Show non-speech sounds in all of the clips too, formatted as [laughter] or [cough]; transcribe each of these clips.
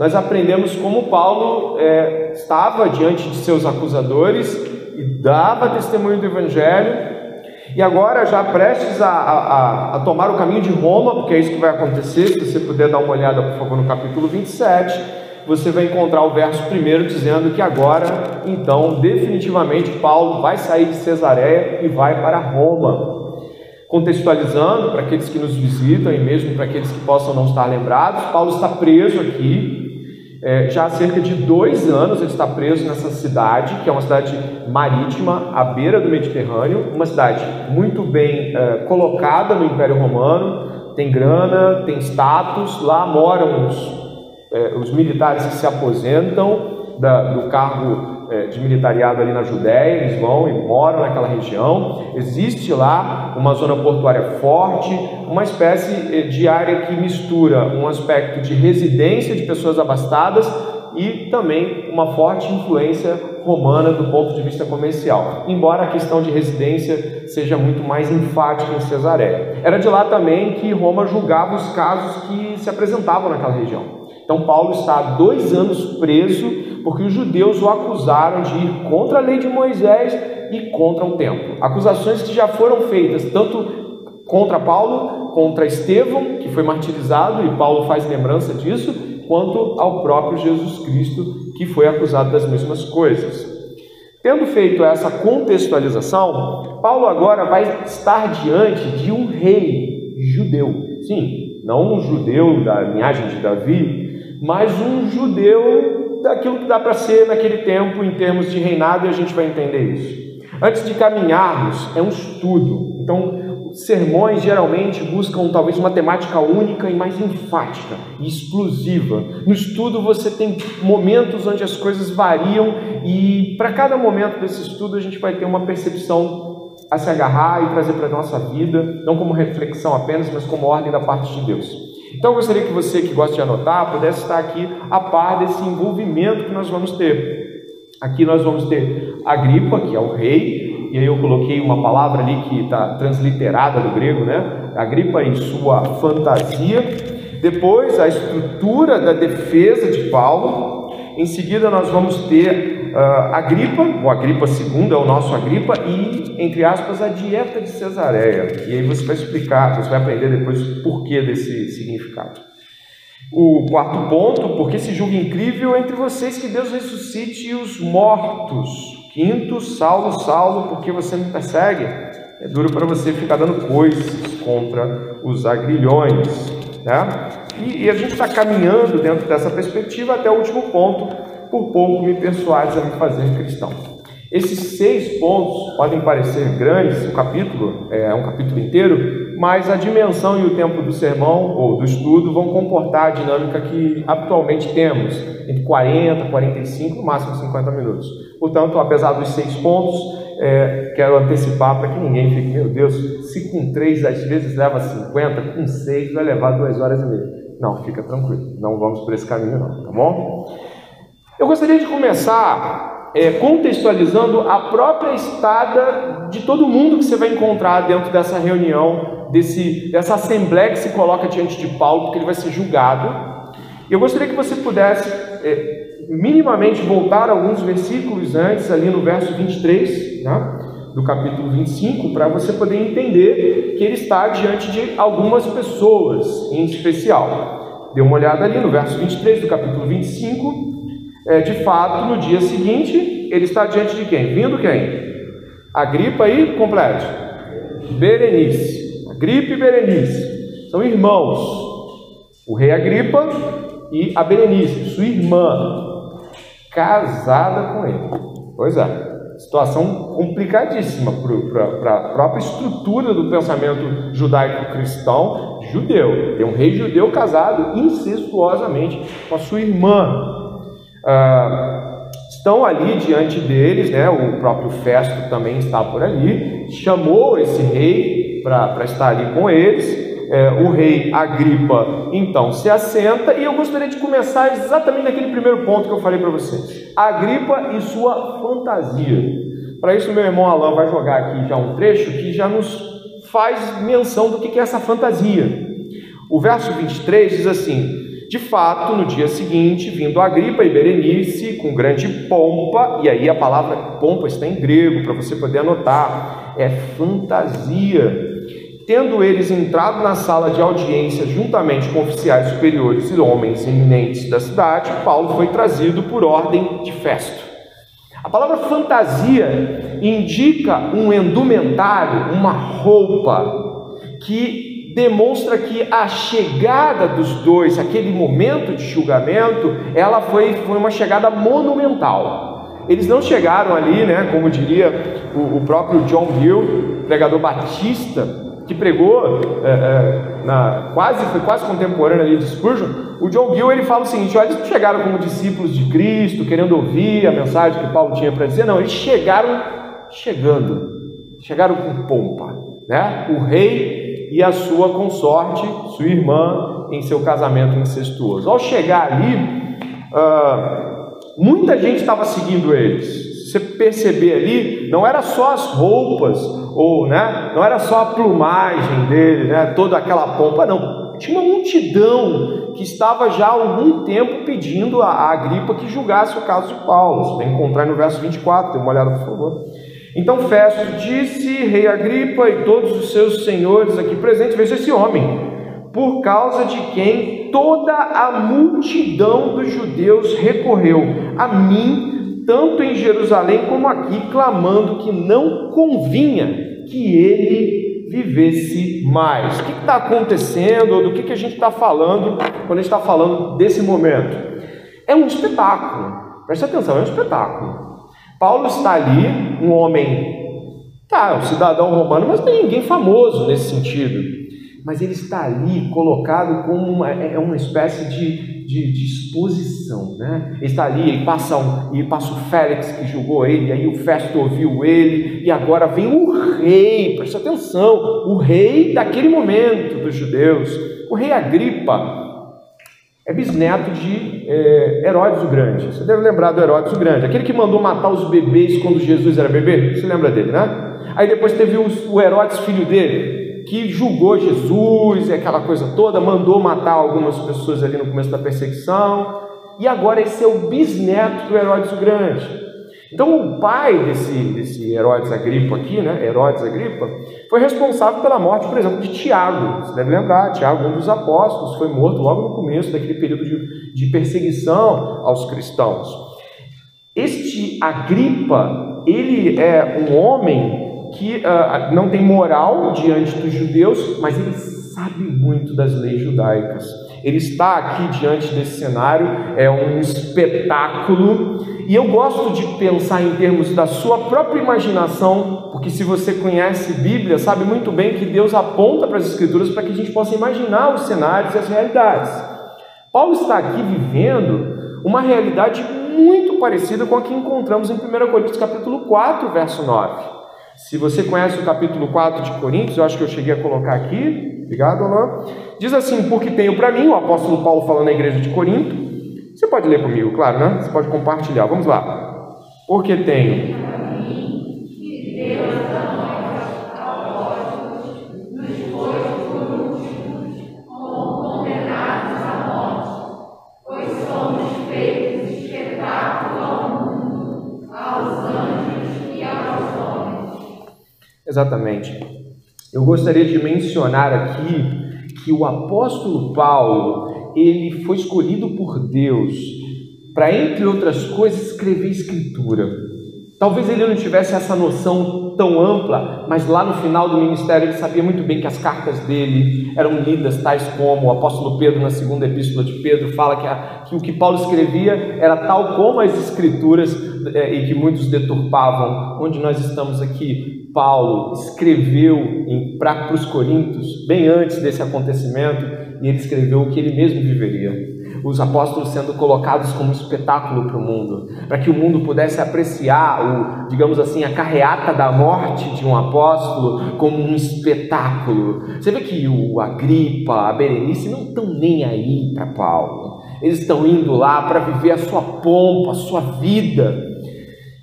nós aprendemos como Paulo é, estava diante de seus acusadores e dava testemunho do Evangelho, e agora, já prestes a, a, a, tomar o caminho de Roma, porque é isso que vai acontecer, se você puder dar uma olhada, por favor, no capítulo 27, você vai encontrar o verso primeiro dizendo que agora, então, definitivamente, Paulo vai sair de Cesareia e vai para Roma. Contextualizando para aqueles que nos visitam e mesmo para aqueles que possam não estar lembrados, Paulo está preso aqui, é, já há cerca de dois anos ele está preso nessa cidade, que é uma cidade marítima, à beira do Mediterrâneo, uma cidade muito bem é, colocada no Império Romano, tem grana, tem status, lá moram os, é, os militares que se aposentam da, do cargo é, de militariado ali na Judéia, eles vão e moram naquela região. Existe lá uma zona portuária forte, uma espécie é, de área que mistura um aspecto de residência de pessoas abastadas e também uma forte influência romana do ponto de vista comercial, embora a questão de residência seja muito mais enfática em Cesareia. Era de lá também que Roma julgava os casos que se apresentavam naquela região. Então, Paulo está há dois anos preso porque os judeus o acusaram de ir contra a lei de Moisés e contra o templo. Acusações que já foram feitas tanto contra Paulo, contra Estevão, que foi martirizado, e Paulo faz lembrança disso, quanto ao próprio Jesus Cristo, que foi acusado das mesmas coisas. Tendo feito essa contextualização, Paulo agora vai estar diante de um rei judeu. Sim, não um judeu da linhagem de Davi, mas um judeu daquilo que dá para ser naquele tempo em termos de reinado, e a gente vai entender isso. Antes de caminharmos, é um estudo. Então, sermões geralmente buscam talvez uma temática única e mais enfática e explosiva. No estudo você tem momentos onde as coisas variam e para cada momento desse estudo a gente vai ter uma percepção a se agarrar e trazer para a nossa vida, não como reflexão apenas, mas como ordem da parte de Deus. Então eu gostaria que você que gosta de anotar pudesse estar aqui a par desse envolvimento que nós vamos ter. Aqui nós vamos ter Agripa, que é o rei, e aí eu coloquei uma palavra ali que está transliterada do grego, né? Agripa em sua fantasia. Depois a estrutura da defesa de Paulo. Em seguida nós vamos ter uh, Agripa, o Agripa II é o nosso Agripa, e, entre aspas, a dieta de Cesareia. E aí você vai explicar, você vai aprender depois o porquê desse significado. O quarto ponto, porque se julga incrível entre vocês que Deus ressuscite os mortos. Quinto, Saulo, Saulo, porque você me persegue? É duro para você ficar dando coisas contra os agrilhões. Né? E, e a gente está caminhando dentro dessa perspectiva até o último ponto, por pouco me persuades a me fazer cristão. Esses seis pontos podem parecer grandes, o capítulo é um capítulo inteiro, mas a dimensão e o tempo do sermão ou do estudo vão comportar a dinâmica que atualmente temos, entre 40, 45, no máximo 50 minutos. Portanto, apesar dos seis pontos, é, quero antecipar para que ninguém fique, meu Deus, se com três às vezes leva 50, com seis vai levar duas horas e meia. Não, fica tranquilo, não vamos por esse caminho não, tá bom? Eu gostaria de começar é, contextualizando a própria estada de todo mundo que você vai encontrar dentro dessa reunião, desse, dessa assembleia que se coloca diante de Paulo, porque ele vai ser julgado. Eu gostaria que você pudesse é, minimamente voltar alguns versículos antes, ali no verso 23, né, do capítulo 25, para você poder entender que ele está diante de algumas pessoas em especial. Dê uma olhada ali no verso 23 do capítulo 25 é, de fato, no dia seguinte, ele está diante de quem? Vindo quem? Agripa e completo. Berenice. Agripa e Berenice. São irmãos. O rei Agripa e a Berenice, sua irmã, casada com ele. Pois é. Situação complicadíssima para a própria estrutura do pensamento judaico-cristão judeu. Tem um rei judeu casado incestuosamente com a sua irmã. Ah, estão ali diante deles, né, o próprio Festo também está por ali, chamou esse rei para estar ali com eles. É, o rei Agripa então se assenta e eu gostaria de começar exatamente naquele primeiro ponto que eu falei para vocês: Agripa e sua fantasia. Para isso, meu irmão Alain vai jogar aqui já um trecho que já nos faz menção do que é essa fantasia. O verso 23 diz assim: De fato, no dia seguinte, vindo Agripa e Berenice com grande pompa, e aí a palavra pompa está em grego para você poder anotar, é fantasia. Tendo eles entrado na sala de audiência juntamente com oficiais superiores e homens eminentes da cidade, Paulo foi trazido por ordem de festo. A palavra fantasia indica um indumentário, uma roupa, que demonstra que a chegada dos dois, aquele momento de julgamento, ela foi, foi uma chegada monumental. Eles não chegaram ali, né, como diria o, o próprio John Gill, pregador batista, que pregou é, é, na, quase foi quase contemporâneo ali de Spurgeon, o John Gill ele fala o seguinte: olha, eles não chegaram como discípulos de Cristo, querendo ouvir a mensagem que Paulo tinha para dizer, não, eles chegaram chegando, chegaram com pompa, né? O rei e a sua consorte, sua irmã, em seu casamento incestuoso. Ao chegar ali, uh, muita gente estava seguindo eles você perceber ali, não era só as roupas, ou né, não era só a plumagem dele, né, toda aquela pompa, não. Tinha uma multidão que estava já há algum tempo pedindo a, a Agripa que julgasse o caso de Paulo. Você vai encontrar no verso 24, dê uma olhada, por favor. Então Festo disse, rei Agripa e todos os seus senhores aqui presentes, veja esse homem, por causa de quem toda a multidão dos judeus recorreu a mim tanto em Jerusalém como aqui, clamando que não convinha que ele vivesse mais. O que está acontecendo, ou do que, que a gente está falando quando a gente está falando desse momento? É um espetáculo, preste atenção, é um espetáculo. Paulo está ali, um homem, tá, um cidadão romano, mas não tem ninguém famoso nesse sentido. Mas ele está ali colocado como uma, é, é uma espécie de de, de, exposição, né? Ele está ali, e passa, um, e passa o Félix que julgou ele, aí o Festo ouviu ele, e agora vem o rei, preste atenção, o rei daquele momento dos judeus, o rei Agripa, é bisneto de é, Herodes o Grande. Você deve lembrar do Herodes o Grande, aquele que mandou matar os bebês quando Jesus era bebê. Você lembra dele, né? Aí depois teve o Herodes, filho dele, que julgou Jesus e aquela coisa toda, mandou matar algumas pessoas ali no começo da perseguição, e agora esse é o bisneto do Herodes o Grande. Então, o pai desse, desse Herodes Agripa aqui, né, Herodes Agripa, foi responsável pela morte, por exemplo, de Tiago. Você deve lembrar, Tiago, um dos apóstolos, foi morto logo no começo daquele período de, de perseguição aos cristãos. Este Agripa, ele é um homem que uh, não tem moral diante dos judeus, mas ele sabe muito das leis judaicas. Ele está aqui diante desse cenário, é um espetáculo, e eu gosto de pensar em termos da sua própria imaginação, porque se você conhece Bíblia, sabe muito bem que Deus aponta para as Escrituras para que a gente possa imaginar os cenários e as realidades. Paulo está aqui vivendo uma realidade muito parecida com a que encontramos em 1 Coríntios capítulo 4, verso 9. Se você conhece o capítulo 4 de Coríntios, eu acho que eu cheguei a colocar aqui, obrigado, Alain. Diz assim: Porque tenho para mim, o apóstolo Paulo falando na igreja de Corinto. Você pode ler comigo, claro, né? Você pode compartilhar. Vamos lá. Porque tenho Exatamente. Eu gostaria de mencionar aqui que o apóstolo Paulo, ele foi escolhido por Deus para, entre outras coisas, escrever escritura. Talvez ele não tivesse essa noção tão ampla, mas lá no final do ministério ele sabia muito bem que as cartas dele eram lidas, tais como o apóstolo Pedro, na segunda epístola de Pedro, fala que, a, que o que Paulo escrevia era tal como as escrituras é, e que muitos deturpavam. Onde nós estamos aqui? Paulo escreveu para os Coríntios, bem antes desse acontecimento, e ele escreveu o que ele mesmo viveria. Os apóstolos sendo colocados como espetáculo para o mundo, para que o mundo pudesse apreciar, o, digamos assim, a carreata da morte de um apóstolo como um espetáculo. Você vê que o Agripa, a Berenice não estão nem aí para Paulo. Eles estão indo lá para viver a sua pompa, a sua vida.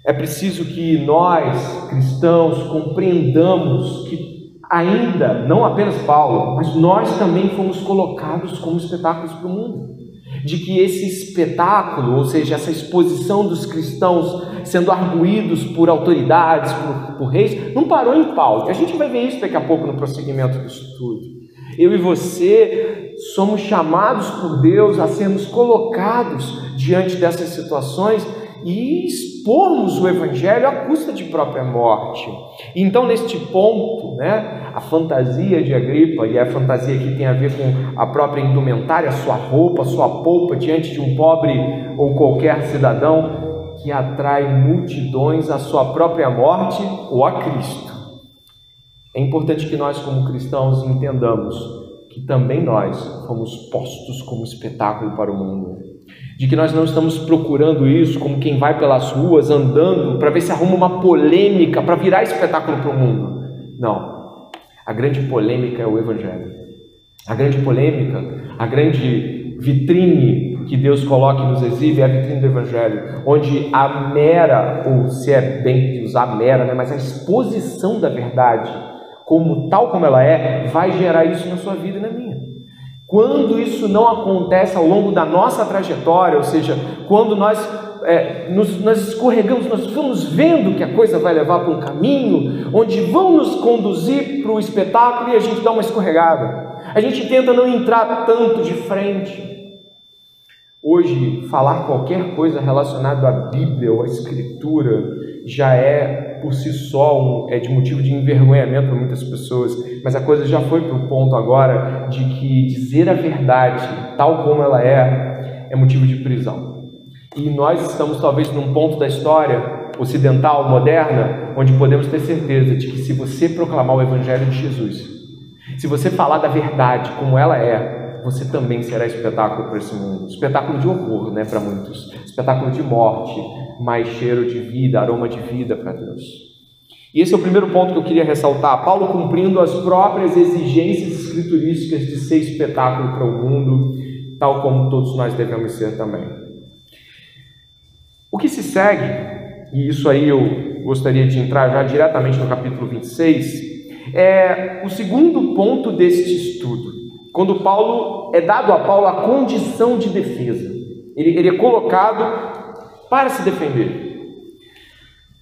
É preciso que nós, cristãos, compreendamos que ainda, não apenas Paulo, mas nós também fomos colocados como espetáculos para o mundo. de que esse espetáculo, ou seja, essa exposição dos cristãos sendo arguídos por autoridades, por, por reis, não parou em Paulo. A gente vai ver isso daqui a pouco no prosseguimento do estudo. Eu e você somos chamados por Deus a sermos colocados diante dessas situações e expormos o evangelho à custa de própria morte. Então, neste ponto, né, a fantasia de Agripa, e a fantasia que tem a ver com a própria indumentária, sua roupa, sua polpa diante de um pobre ou qualquer cidadão que atrai multidões à sua própria morte ou a Cristo. É importante que nós, como cristãos, entendamos que também nós fomos postos como espetáculo para o mundo de que nós não estamos procurando isso como quem vai pelas ruas andando para ver se arruma uma polêmica para virar espetáculo para o mundo. Não. A grande polêmica é o Evangelho. A grande polêmica, a grande vitrine que Deus coloca e nos exibe é a vitrine do Evangelho, onde a mera, ou se é bem usar mera, né, mas a exposição da verdade, como tal como ela é, vai gerar isso na sua vida e na minha. Quando isso não acontece ao longo da nossa trajetória, ou seja, quando nós, é, nos, nós escorregamos, nós vamos vendo que a coisa vai levar para um caminho onde vão nos conduzir para o espetáculo e a gente dá uma escorregada. A gente tenta não entrar tanto de frente. Hoje, falar qualquer coisa relacionada à Bíblia ou à Escritura já é por si só um, é de motivo de envergonhamento para muitas pessoas, mas a coisa já foi para o ponto agora de que dizer a verdade, tal como ela é, é motivo de prisão. E nós estamos talvez num ponto da história ocidental, moderna, onde podemos ter certeza de que se você proclamar o Evangelho de Jesus, se você falar da verdade como ela é, você também será espetáculo para esse mundo. Espetáculo de horror, né, para muitos. Espetáculo de morte, mais cheiro de vida, aroma de vida para Deus. E esse é o primeiro ponto que eu queria ressaltar. Paulo cumprindo as próprias exigências escriturísticas de ser espetáculo para o mundo, tal como todos nós devemos ser também. O que se segue, e isso aí eu gostaria de entrar já diretamente no capítulo 26, é o segundo ponto deste estudo. Quando Paulo é dado a Paulo a condição de defesa. Ele, ele é colocado para se defender.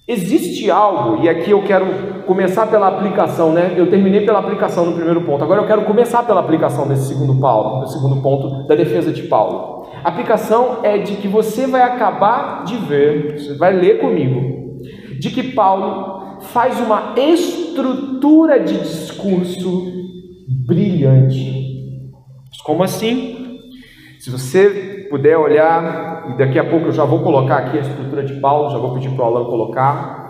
Existe algo, e aqui eu quero começar pela aplicação, né? Eu terminei pela aplicação no primeiro ponto, agora eu quero começar pela aplicação desse segundo Paulo, do segundo ponto da defesa de Paulo. A aplicação é de que você vai acabar de ver, você vai ler comigo, de que Paulo faz uma estrutura de discurso brilhante. Como assim? Se você puder olhar, e daqui a pouco eu já vou colocar aqui a estrutura de Paulo, já vou pedir para o Alan colocar.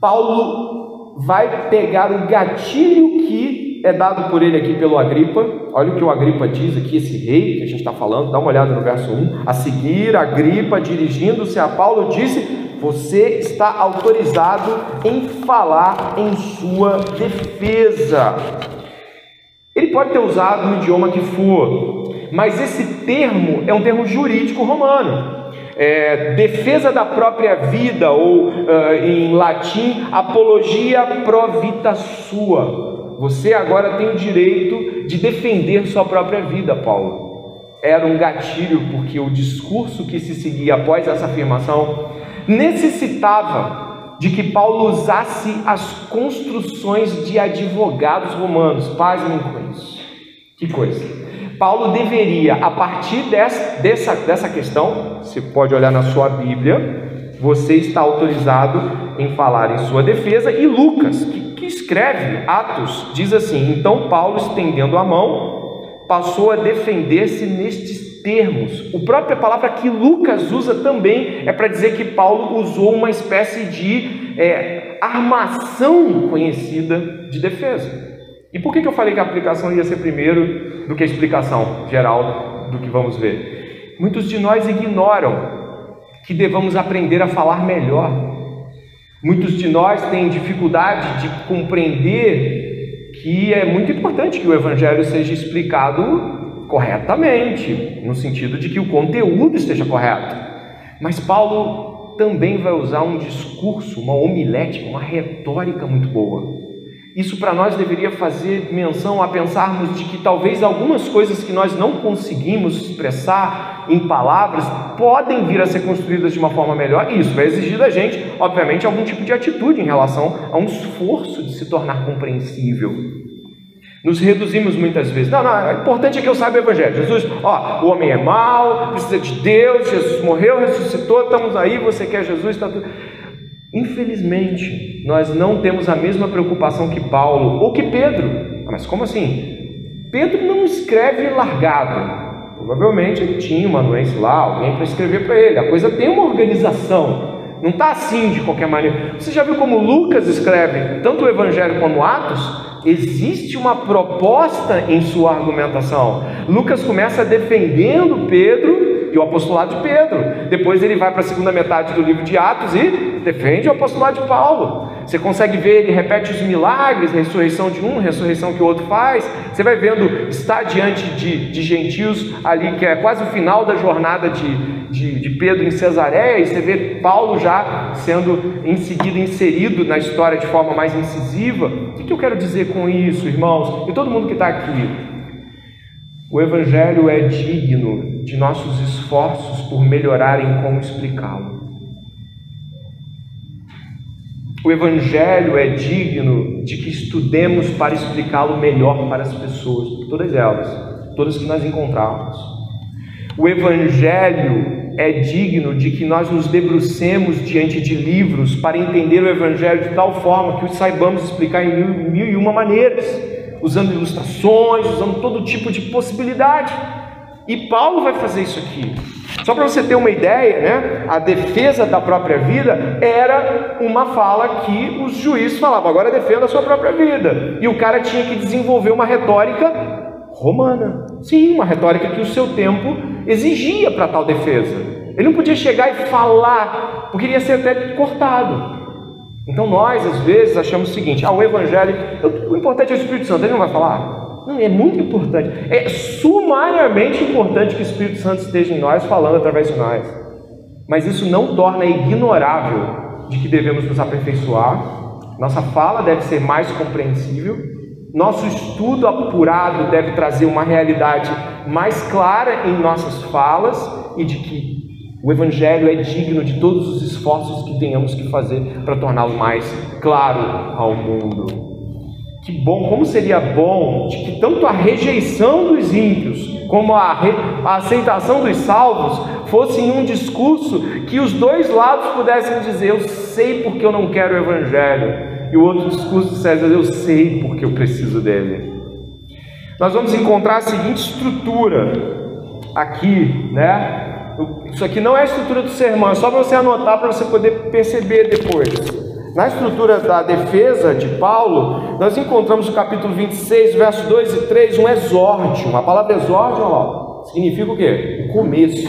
Paulo vai pegar o gatilho que é dado por ele aqui pelo Agripa. Olha o que o Agripa diz aqui, esse rei que a gente está falando, dá uma olhada no verso 1. A seguir, Agripa, dirigindo-se a Paulo, disse: Você está autorizado em falar em sua defesa. Ele pode ter usado no idioma que for, mas esse termo é um termo jurídico romano. É, defesa da própria vida, ou uh, em latim, apologia pro vita sua. Você agora tem o direito de defender sua própria vida, Paulo. Era um gatilho, porque o discurso que se seguia após essa afirmação necessitava de que Paulo usasse as construções de advogados romanos. Pasmem com isso. Que coisa. Paulo deveria, a partir dessa, dessa, dessa questão, você pode olhar na sua Bíblia, você está autorizado em falar em sua defesa, e Lucas, que, que escreve Atos, diz assim: então Paulo, estendendo a mão, passou a defender-se nestes termos. A própria palavra que Lucas usa também é para dizer que Paulo usou uma espécie de é, armação conhecida de defesa. E por que, eu falei que a aplicação ia ser primeiro do que a explicação geral do que vamos ver? Muitos de nós ignoram que devamos aprender a falar melhor. Muitos de nós têm dificuldade de compreender que é muito importante que o Evangelho seja explicado corretamente, no sentido de que o conteúdo esteja correto. Mas Paulo também vai usar um discurso, uma homilética, uma retórica muito boa. Isso para nós deveria fazer menção a pensarmos de que talvez algumas coisas que nós não conseguimos expressar em palavras, podem vir a ser construídas de uma forma melhor, e isso vai exigir da gente, obviamente, algum tipo de atitude em relação a um esforço de se tornar compreensível. Nos reduzimos muitas vezes. Não, não, o importante é que eu saiba o Evangelho. Jesus, ó, o homem é mau, precisa de Deus, Jesus morreu, ressuscitou, estamos aí, você quer Jesus, está tudo. Infelizmente, nós não temos a mesma preocupação que Paulo ou que Pedro. Mas como assim? Pedro não escreve largado. Provavelmente ele tinha uma anuência lá, alguém para escrever para ele. A coisa tem uma organização. Não está assim de qualquer maneira. Você já viu como Lucas escreve tanto o Evangelho como Atos? Existe uma proposta em sua argumentação. Lucas começa defendendo Pedro e o apostolado de Pedro. Depois ele vai para a segunda metade do livro de Atos e defende o apostolado de Paulo. Você consegue ver, ele repete os milagres, ressurreição de um, ressurreição que o outro faz. Você vai vendo, está diante de, de gentios ali, que é quase o final da jornada de, de, de Pedro em Cesareia, e você vê Paulo já sendo em seguida inserido na história de forma mais incisiva. O que eu quero dizer com isso, irmãos? E todo mundo que está aqui. O Evangelho é digno de nossos esforços por melhorarem como explicá-lo. O Evangelho é digno de que estudemos para explicá-lo melhor para as pessoas, todas elas, todas que nós encontramos. O Evangelho é digno de que nós nos debrucemos diante de livros para entender o Evangelho de tal forma que o saibamos explicar em mil, mil e uma maneiras, usando ilustrações, usando todo tipo de possibilidade. E Paulo vai fazer isso aqui. Só para você ter uma ideia, né? A defesa da própria vida era uma fala que os juízes falavam, agora defenda a sua própria vida. E o cara tinha que desenvolver uma retórica romana. Sim, uma retórica que o seu tempo exigia para tal defesa. Ele não podia chegar e falar, porque iria ser até cortado. Então nós, às vezes, achamos o seguinte: ah, o evangelho, o importante é o Espírito Santo, ele não vai falar. Não, é muito importante. É sumariamente importante que o Espírito Santo esteja em nós, falando através de nós. Mas isso não torna ignorável de que devemos nos aperfeiçoar. Nossa fala deve ser mais compreensível. Nosso estudo apurado deve trazer uma realidade mais clara em nossas falas e de que o Evangelho é digno de todos os esforços que tenhamos que fazer para torná-lo mais claro ao mundo. Que bom, como seria bom de que tanto a rejeição dos ímpios como a, re, a aceitação dos salvos fossem um discurso que os dois lados pudessem dizer: Eu sei porque eu não quero o Evangelho, e o outro discurso dissesse: Eu sei porque eu preciso dele. Nós vamos encontrar a seguinte estrutura aqui, né? Isso aqui não é a estrutura do sermão, é só para você anotar para você poder perceber depois. Na estrutura da defesa de Paulo, nós encontramos no capítulo 26, versos 2 e 3, um exórdio. A palavra exórdio ó, significa o quê? O começo.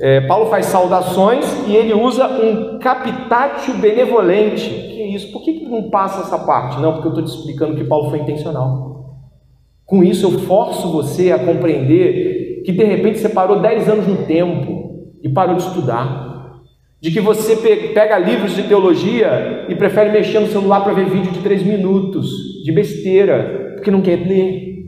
É, Paulo faz saudações e ele usa um capitatio benevolente. Que é isso? Por que, que não passa essa parte? Não, porque eu estou te explicando que Paulo foi intencional. Com isso, eu forço você a compreender que de repente você parou 10 anos no tempo e parou de estudar. De que você pega livros de teologia e prefere mexer no celular para ver vídeo de três minutos, de besteira, porque não quer ler,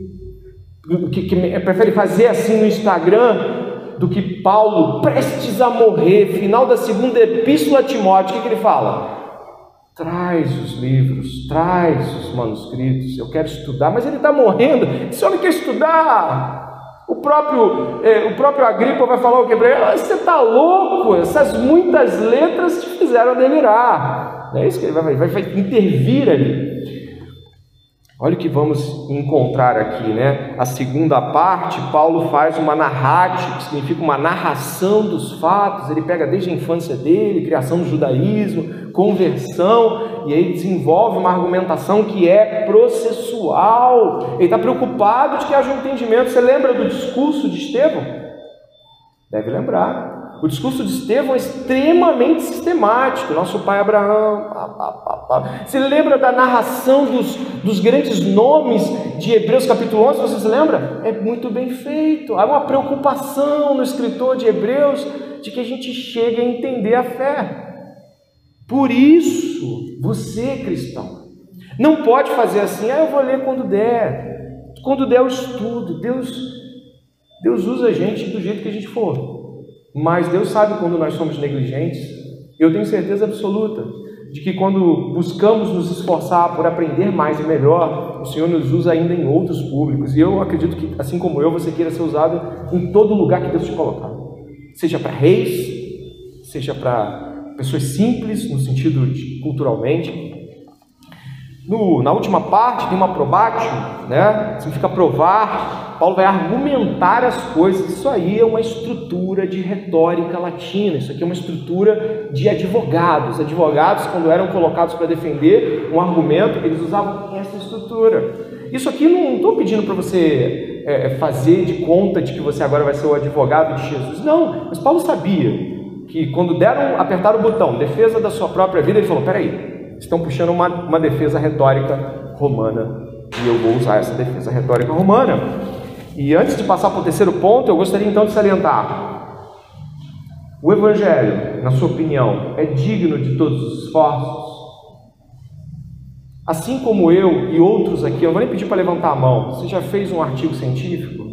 que, que prefere fazer assim no Instagram do que Paulo, prestes a morrer, final da segunda epístola a Timóteo, o que, que ele fala? Traz os livros, traz os manuscritos, eu quero estudar, mas ele está morrendo, esse homem quer estudar, o próprio, é, o próprio Agripa vai falar o que para ele? Ah, você está louco? Essas muitas letras te fizeram delirar. É isso que ele vai, vai, vai intervir ali. Olha o que vamos encontrar aqui, né? A segunda parte, Paulo faz uma narrativa, que significa uma narração dos fatos. Ele pega desde a infância dele, criação do judaísmo, conversão, e aí desenvolve uma argumentação que é processual. Ele está preocupado de que haja um entendimento. Você lembra do discurso de Estevão? Deve lembrar. O discurso de Estevão é extremamente sistemático. Nosso pai Abraão. Pá, pá, pá, Você lembra da narração dos, dos grandes nomes de Hebreus capítulo 11? Você se lembra? É muito bem feito. Há uma preocupação no escritor de Hebreus de que a gente chegue a entender a fé. Por isso, você cristão, não pode fazer assim, ah, eu vou ler quando der. Quando der o estudo. Deus Deus usa a gente do jeito que a gente for. Mas Deus sabe quando nós somos negligentes. Eu tenho certeza absoluta de que quando buscamos nos esforçar por aprender mais e melhor, o Senhor nos usa ainda em outros públicos. E eu acredito que, assim como eu, você queira ser usado em todo lugar que Deus te colocar. Seja para reis, seja para pessoas simples, no sentido de culturalmente, no, na última parte tem uma probatio, né? Significa provar. Paulo vai argumentar as coisas. Isso aí é uma estrutura de retórica latina. Isso aqui é uma estrutura de advogados. Advogados, quando eram colocados para defender um argumento, eles usavam essa estrutura. Isso aqui não estou pedindo para você é, é, fazer de conta de que você agora vai ser o advogado de Jesus. Não, mas Paulo sabia que quando deram, apertaram o botão, defesa da sua própria vida, ele falou: peraí, estão puxando uma, uma defesa retórica romana. E eu vou usar essa defesa retórica romana. E antes de passar para o terceiro ponto, eu gostaria então de salientar: o Evangelho, na sua opinião, é digno de todos os esforços? Assim como eu e outros aqui, eu não vou nem pedir para levantar a mão. Você já fez um artigo científico?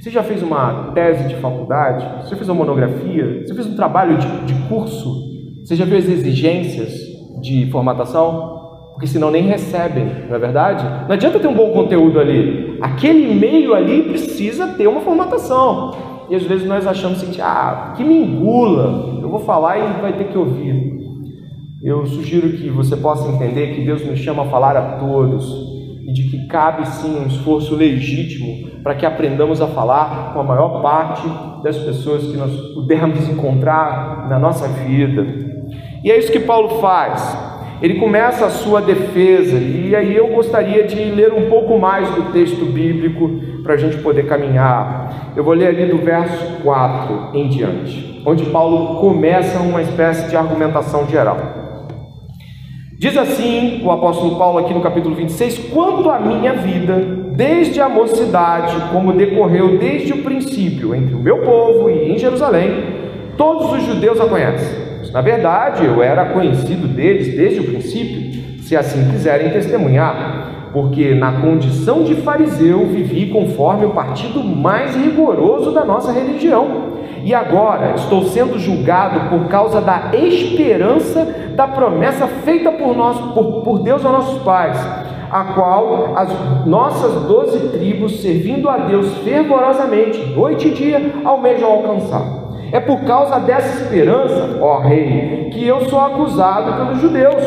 Você já fez uma tese de faculdade? Você fez uma monografia? Você fez um trabalho de, de curso? Você já viu as exigências? de formatação, porque senão nem recebem, não é verdade? Não adianta ter um bom conteúdo ali. Aquele e-mail ali precisa ter uma formatação. E às vezes nós achamos assim, ah, que me engula, eu vou falar e vai ter que ouvir. Eu sugiro que você possa entender que Deus nos chama a falar a todos e de que cabe sim um esforço legítimo para que aprendamos a falar com a maior parte das pessoas que nós pudermos encontrar na nossa vida. E é isso que Paulo faz. Ele começa a sua defesa, e aí eu gostaria de ler um pouco mais do texto bíblico para a gente poder caminhar. Eu vou ler ali do verso 4 em diante, onde Paulo começa uma espécie de argumentação geral. Diz assim o apóstolo Paulo aqui no capítulo 26: Quanto à minha vida, desde a mocidade, como decorreu desde o princípio entre o meu povo e em Jerusalém, todos os judeus a conhecem na verdade, eu era conhecido deles desde o princípio, se assim quiserem testemunhar, porque na condição de fariseu vivi conforme o partido mais rigoroso da nossa religião. E agora estou sendo julgado por causa da esperança da promessa feita por, nós, por, por Deus aos nossos pais, a qual as nossas doze tribos, servindo a Deus fervorosamente, noite e dia, almejam alcançar. É por causa dessa esperança, ó rei, que eu sou acusado pelos judeus.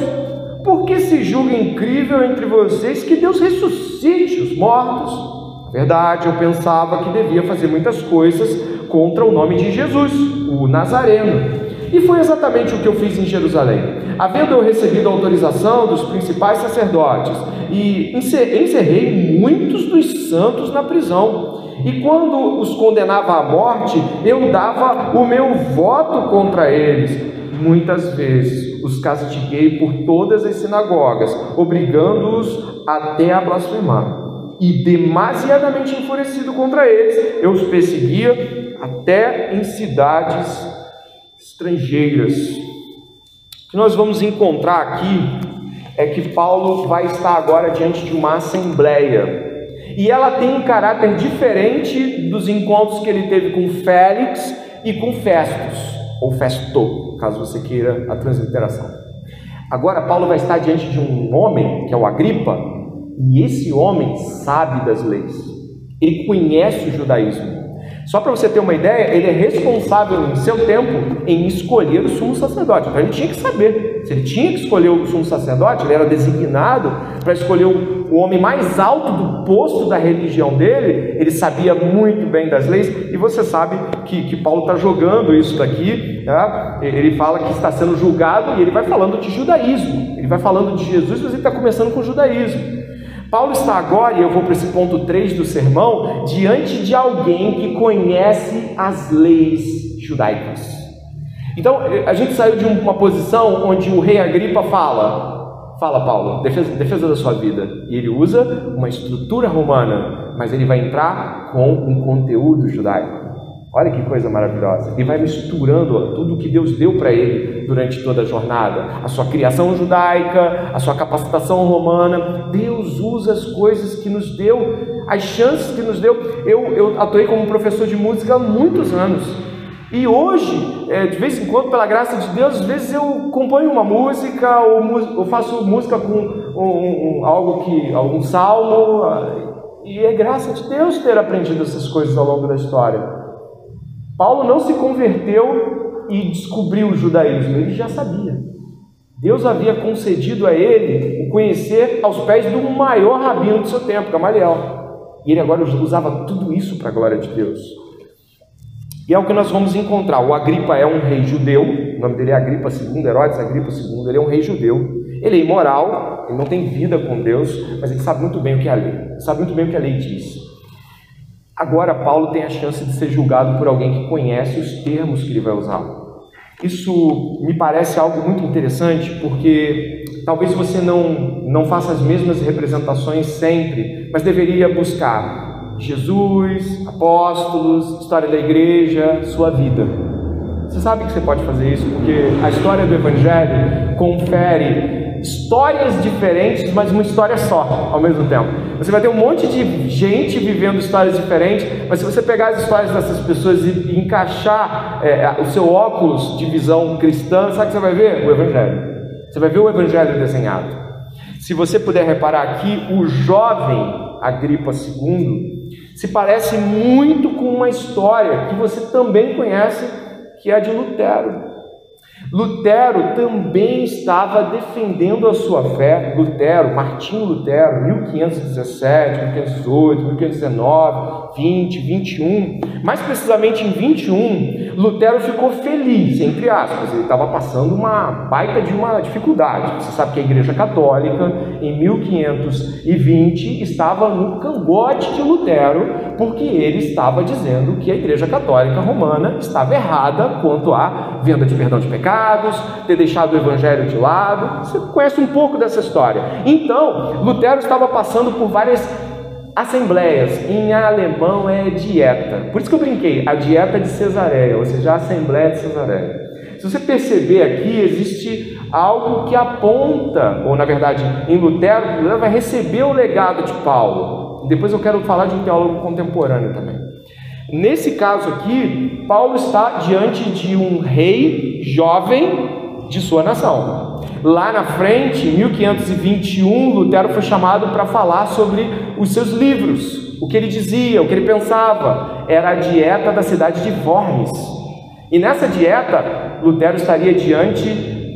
Porque se julga incrível entre vocês que Deus ressuscite os mortos? Verdade, eu pensava que devia fazer muitas coisas contra o nome de Jesus, o Nazareno. E foi exatamente o que eu fiz em Jerusalém. Havendo eu recebido a autorização dos principais sacerdotes, e encerrei muitos dos santos na prisão e quando os condenava à morte, eu dava o meu voto contra eles. Muitas vezes os castiguei por todas as sinagogas, obrigando-os até a blasfemar. E demasiadamente enfurecido contra eles, eu os perseguia até em cidades estrangeiras. Que nós vamos encontrar aqui é que Paulo vai estar agora diante de uma assembleia e ela tem um caráter diferente dos encontros que ele teve com Félix e com Festus, ou Festo, caso você queira a transliteração. Agora, Paulo vai estar diante de um homem, que é o Agripa, e esse homem sabe das leis, ele conhece o judaísmo. Só para você ter uma ideia, ele é responsável em seu tempo em escolher o sumo sacerdote. Então ele tinha que saber. Se ele tinha que escolher o sumo sacerdote, ele era designado para escolher o, homem mais alto do posto da religião dele. Ele sabia muito bem das leis. E você sabe que, que Paulo está jogando isso daqui. Né? Ele fala que está sendo julgado e ele vai falando de judaísmo. Ele vai falando de Jesus, mas ele está começando com o judaísmo. Paulo está agora, e eu vou para esse ponto 3 do sermão, diante de alguém que conhece as leis judaicas. Então, a gente saiu de uma posição onde o rei Agripa fala: Fala, Paulo, defesa, defesa da sua vida. E ele usa uma estrutura romana, mas ele vai entrar com um conteúdo judaico. Olha que coisa maravilhosa. E vai misturando tudo que Deus deu para ele durante toda a jornada. A sua criação judaica, a sua capacitação romana. Deus usa as coisas que nos deu as chances que nos deu. Eu, eu atuei como professor de música há muitos anos. E hoje, é, de vez em quando, pela graça de Deus, às vezes eu componho uma música ou faço música com um, um, algo que, algum salmo. E é graça de Deus ter aprendido essas coisas ao longo da história. Paulo não se converteu e descobriu o judaísmo, ele já sabia. Deus havia concedido a ele o conhecer aos pés do maior rabino do seu tempo, Gamaliel. E ele agora usava tudo isso para a glória de Deus. E é o que nós vamos encontrar. O Agripa é um rei judeu, o nome dele é Agripa II, Herodes Agripa II, ele é um rei judeu. Ele é imoral, ele não tem vida com Deus, mas ele sabe muito bem o que é a lei, ele sabe muito bem o que a lei diz. Agora, Paulo tem a chance de ser julgado por alguém que conhece os termos que ele vai usar. Isso me parece algo muito interessante, porque talvez você não, não faça as mesmas representações sempre, mas deveria buscar Jesus, apóstolos, história da igreja, sua vida. Você sabe que você pode fazer isso porque a história do Evangelho confere histórias diferentes, mas uma história só ao mesmo tempo. Você vai ter um monte de gente vivendo histórias diferentes, mas se você pegar as histórias dessas pessoas e, encaixar é, o seu óculos de visão cristã, sabe o que você vai ver? O Evangelho. Você vai ver o Evangelho desenhado. Se você puder reparar aqui, o jovem Agripa II se parece muito com uma história que você também conhece, que é a de Lutero. Lutero também estava defendendo a sua fé. Lutero, Martinho Lutero, 1517, 1518, 1519, 20, 21. Mais precisamente em 21, Lutero ficou feliz, entre aspas. Ele estava passando uma baita de uma dificuldade. Você sabe que a Igreja Católica, em 1520, estava no cangote de Lutero, porque ele estava dizendo que a Igreja Católica Romana estava errada quanto à venda de perdão de pecados, ter deixado o Evangelho de lado. Você conhece um pouco dessa história. Então, Lutero estava passando por várias assembleias. Em alemão é dieta. Por isso que eu brinquei, a dieta de Cesareia, ou seja, a Assembleia de Cesareia. Se você perceber aqui, existe algo que aponta, ou na verdade, em Lutero, Lutero vai receber o legado de Paulo. Depois eu quero falar de um teólogo contemporâneo também. Nesse caso aqui, Paulo está diante de um rei jovem de sua nação. Lá na frente, em 1521, Lutero foi chamado para falar sobre os seus livros, o que ele dizia, o que ele pensava. Era a dieta da cidade de Worms. E nessa dieta, Lutero estaria diante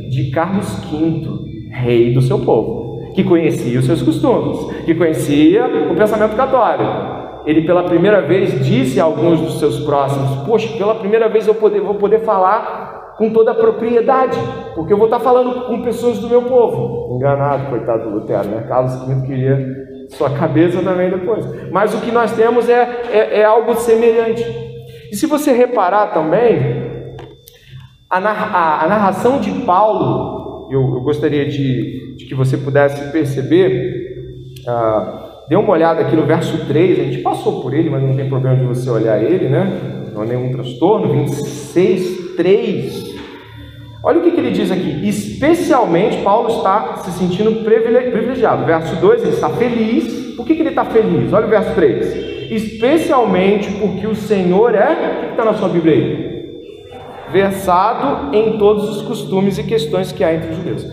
de Carlos V, rei do seu povo, que conhecia os seus costumes, que conhecia o pensamento católico ele pela primeira vez disse a alguns dos seus próximos: Poxa, pela primeira vez eu vou poder falar com toda a propriedade, porque eu vou estar falando com pessoas do meu povo. Enganado, coitado do Lutero, né? Carlos V queria sua cabeça também depois. Mas o que nós temos é, é, é algo semelhante. E se você reparar também, a, a, a narração de Paulo, eu, eu gostaria de, de, que você pudesse perceber. Uh, Dê uma olhada aqui no verso 3, a gente passou por ele, mas não tem problema de você olhar ele, né? Não há nenhum transtorno. 26, 3. Olha o que, que ele diz aqui. Especialmente, Paulo está se sentindo privilegiado. Verso 2, ele está feliz. Por que, que ele está feliz? Olha o verso 3. Especialmente porque o Senhor é. O que está na sua Bíblia aí? Versado em todos os costumes e questões que há entre os judeus.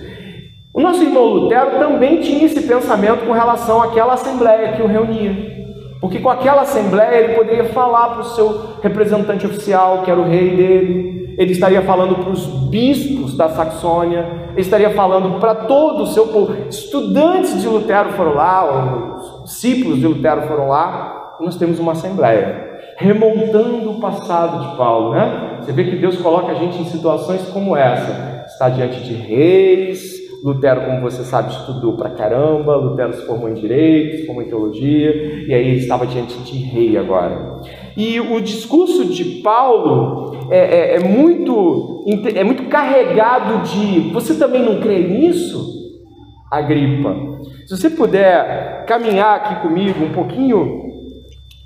O nosso irmão Lutero também tinha esse pensamento com relação àquela assembleia que o reunia. Porque com aquela assembleia ele poderia falar para o seu representante oficial, que era o rei dele, ele estaria falando para os bispos da Saxônia, ele estaria falando para todo o seu povo. Estudantes de Lutero foram lá, os discípulos de Lutero foram lá, e nós temos uma assembleia. Remontando o passado de Paulo, né? Você vê que Deus coloca a gente em situações como essa. Está diante de reis, Lutero, como você sabe, estudou pra caramba, Lutero se formou em direito, se formou em teologia, e aí ele estava diante de rei agora. E o discurso de Paulo é, é, é muito, é muito carregado de você também não crê nisso? Agripa. Se você puder caminhar aqui comigo um pouquinho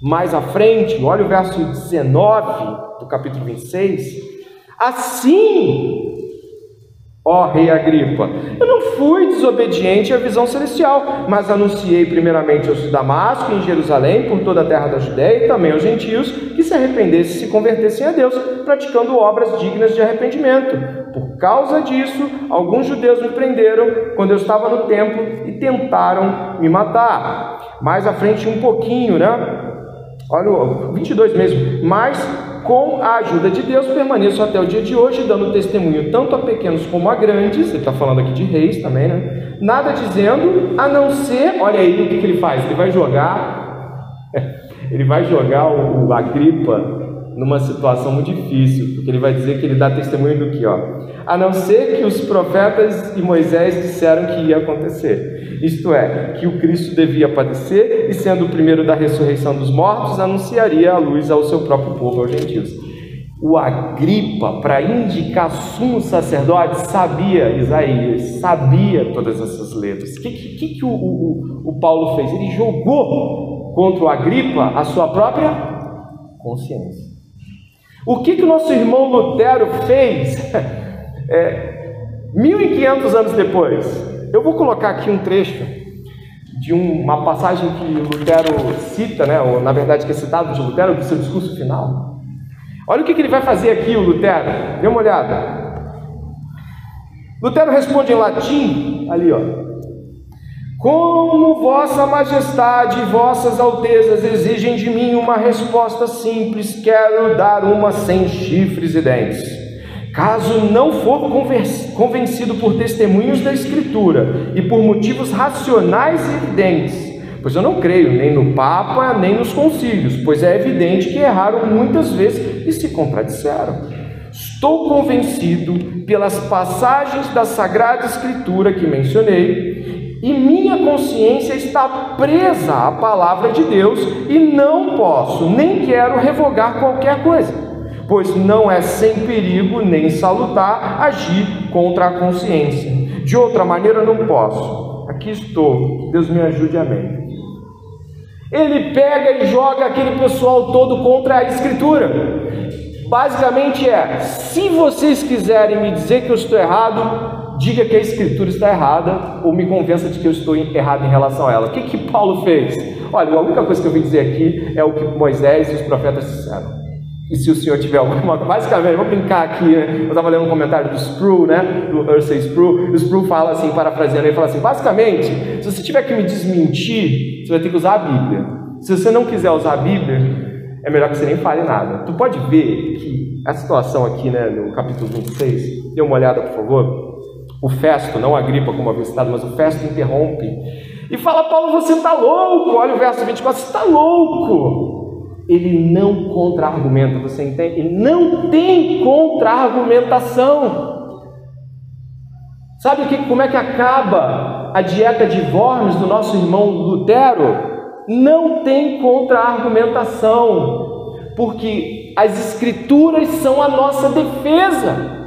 mais à frente, olha o verso 19 do capítulo 26. Assim Ó rei Agripa, eu não fui desobediente à visão celestial, mas anunciei primeiramente aos de Damasco e em Jerusalém, por toda a terra da Judéia e também aos gentios, que se arrependessem e se convertessem a Deus, praticando obras dignas de arrependimento. Por causa disso, alguns judeus me prenderam quando eu estava no templo e tentaram me matar. Mais à frente um pouquinho, né? Olha, 22 mesmo. Mas com a ajuda de Deus, permaneço até o dia de hoje, dando testemunho tanto a pequenos como a grandes, ele está falando aqui de reis também, né? Nada dizendo, a não ser, olha aí o que, que ele faz, ele vai jogar, [laughs] ele vai jogar o, o Agripa numa situação muito difícil, porque ele vai dizer que ele dá testemunho do que, ó, a não ser que os profetas e Moisés disseram que ia acontecer. Isto é, que o Cristo devia padecer e sendo o primeiro da ressurreição dos mortos, anunciaria a luz ao seu próprio povo, aos gentios. O Agripa, para indicar sumo sacerdote, sabia, Isaías, sabia todas essas letras. O que, que, que o, o, o Paulo fez? Ele jogou contra o Agripa a sua própria consciência. O que, que o nosso irmão Lutero fez [laughs] é, 1500 anos depois? Eu vou colocar aqui um trecho de uma passagem que Lutero cita, né, ou na verdade que é citado de Lutero, do seu discurso final. Olha o que, que ele vai fazer aqui, o Lutero, dê uma olhada. Lutero responde em latim, ali ó, como Vossa Majestade e Vossas Altezas exigem de mim uma resposta simples, quero dar uma sem chifres e dentes. Caso não for convencido por testemunhos da Escritura e por motivos racionais e evidentes, pois eu não creio nem no Papa nem nos concílios, pois é evidente que erraram muitas vezes e se contradisseram. Estou convencido pelas passagens da Sagrada Escritura que mencionei e minha consciência está presa à palavra de Deus e não posso nem quero revogar qualquer coisa, pois não é sem perigo nem salutar agir contra a consciência. De outra maneira não posso. Aqui estou. Deus me ajude, amém. Ele pega e joga aquele pessoal todo contra a escritura. Basicamente é: se vocês quiserem me dizer que eu estou errado, diga que a escritura está errada ou me convença de que eu estou errado em relação a ela. O que que Paulo fez? Olha, a única coisa que eu vim dizer aqui é o que Moisés e os profetas disseram. E se o senhor tiver alguma basicamente, vou brincar aqui, né? eu estava lendo um comentário do Sproul, né? Do Ursay Sproul, o Sproul fala assim, parafraseando, ele fala assim, basicamente, se você tiver que me desmentir, você vai ter que usar a Bíblia. Se você não quiser usar a Bíblia, é melhor que você nem fale nada. Tu pode ver que a situação aqui, né, no capítulo 26, dê uma olhada, por favor. O Festo, não a gripa como havia citado, mas o Festo interrompe e fala: Paulo, você está louco. Olha o verso 24: você está louco. Ele não contra-argumenta, você entende? Ele não tem contra-argumentação. Sabe que, como é que acaba a dieta de Worms do nosso irmão Lutero? Não tem contra-argumentação, porque as Escrituras são a nossa defesa.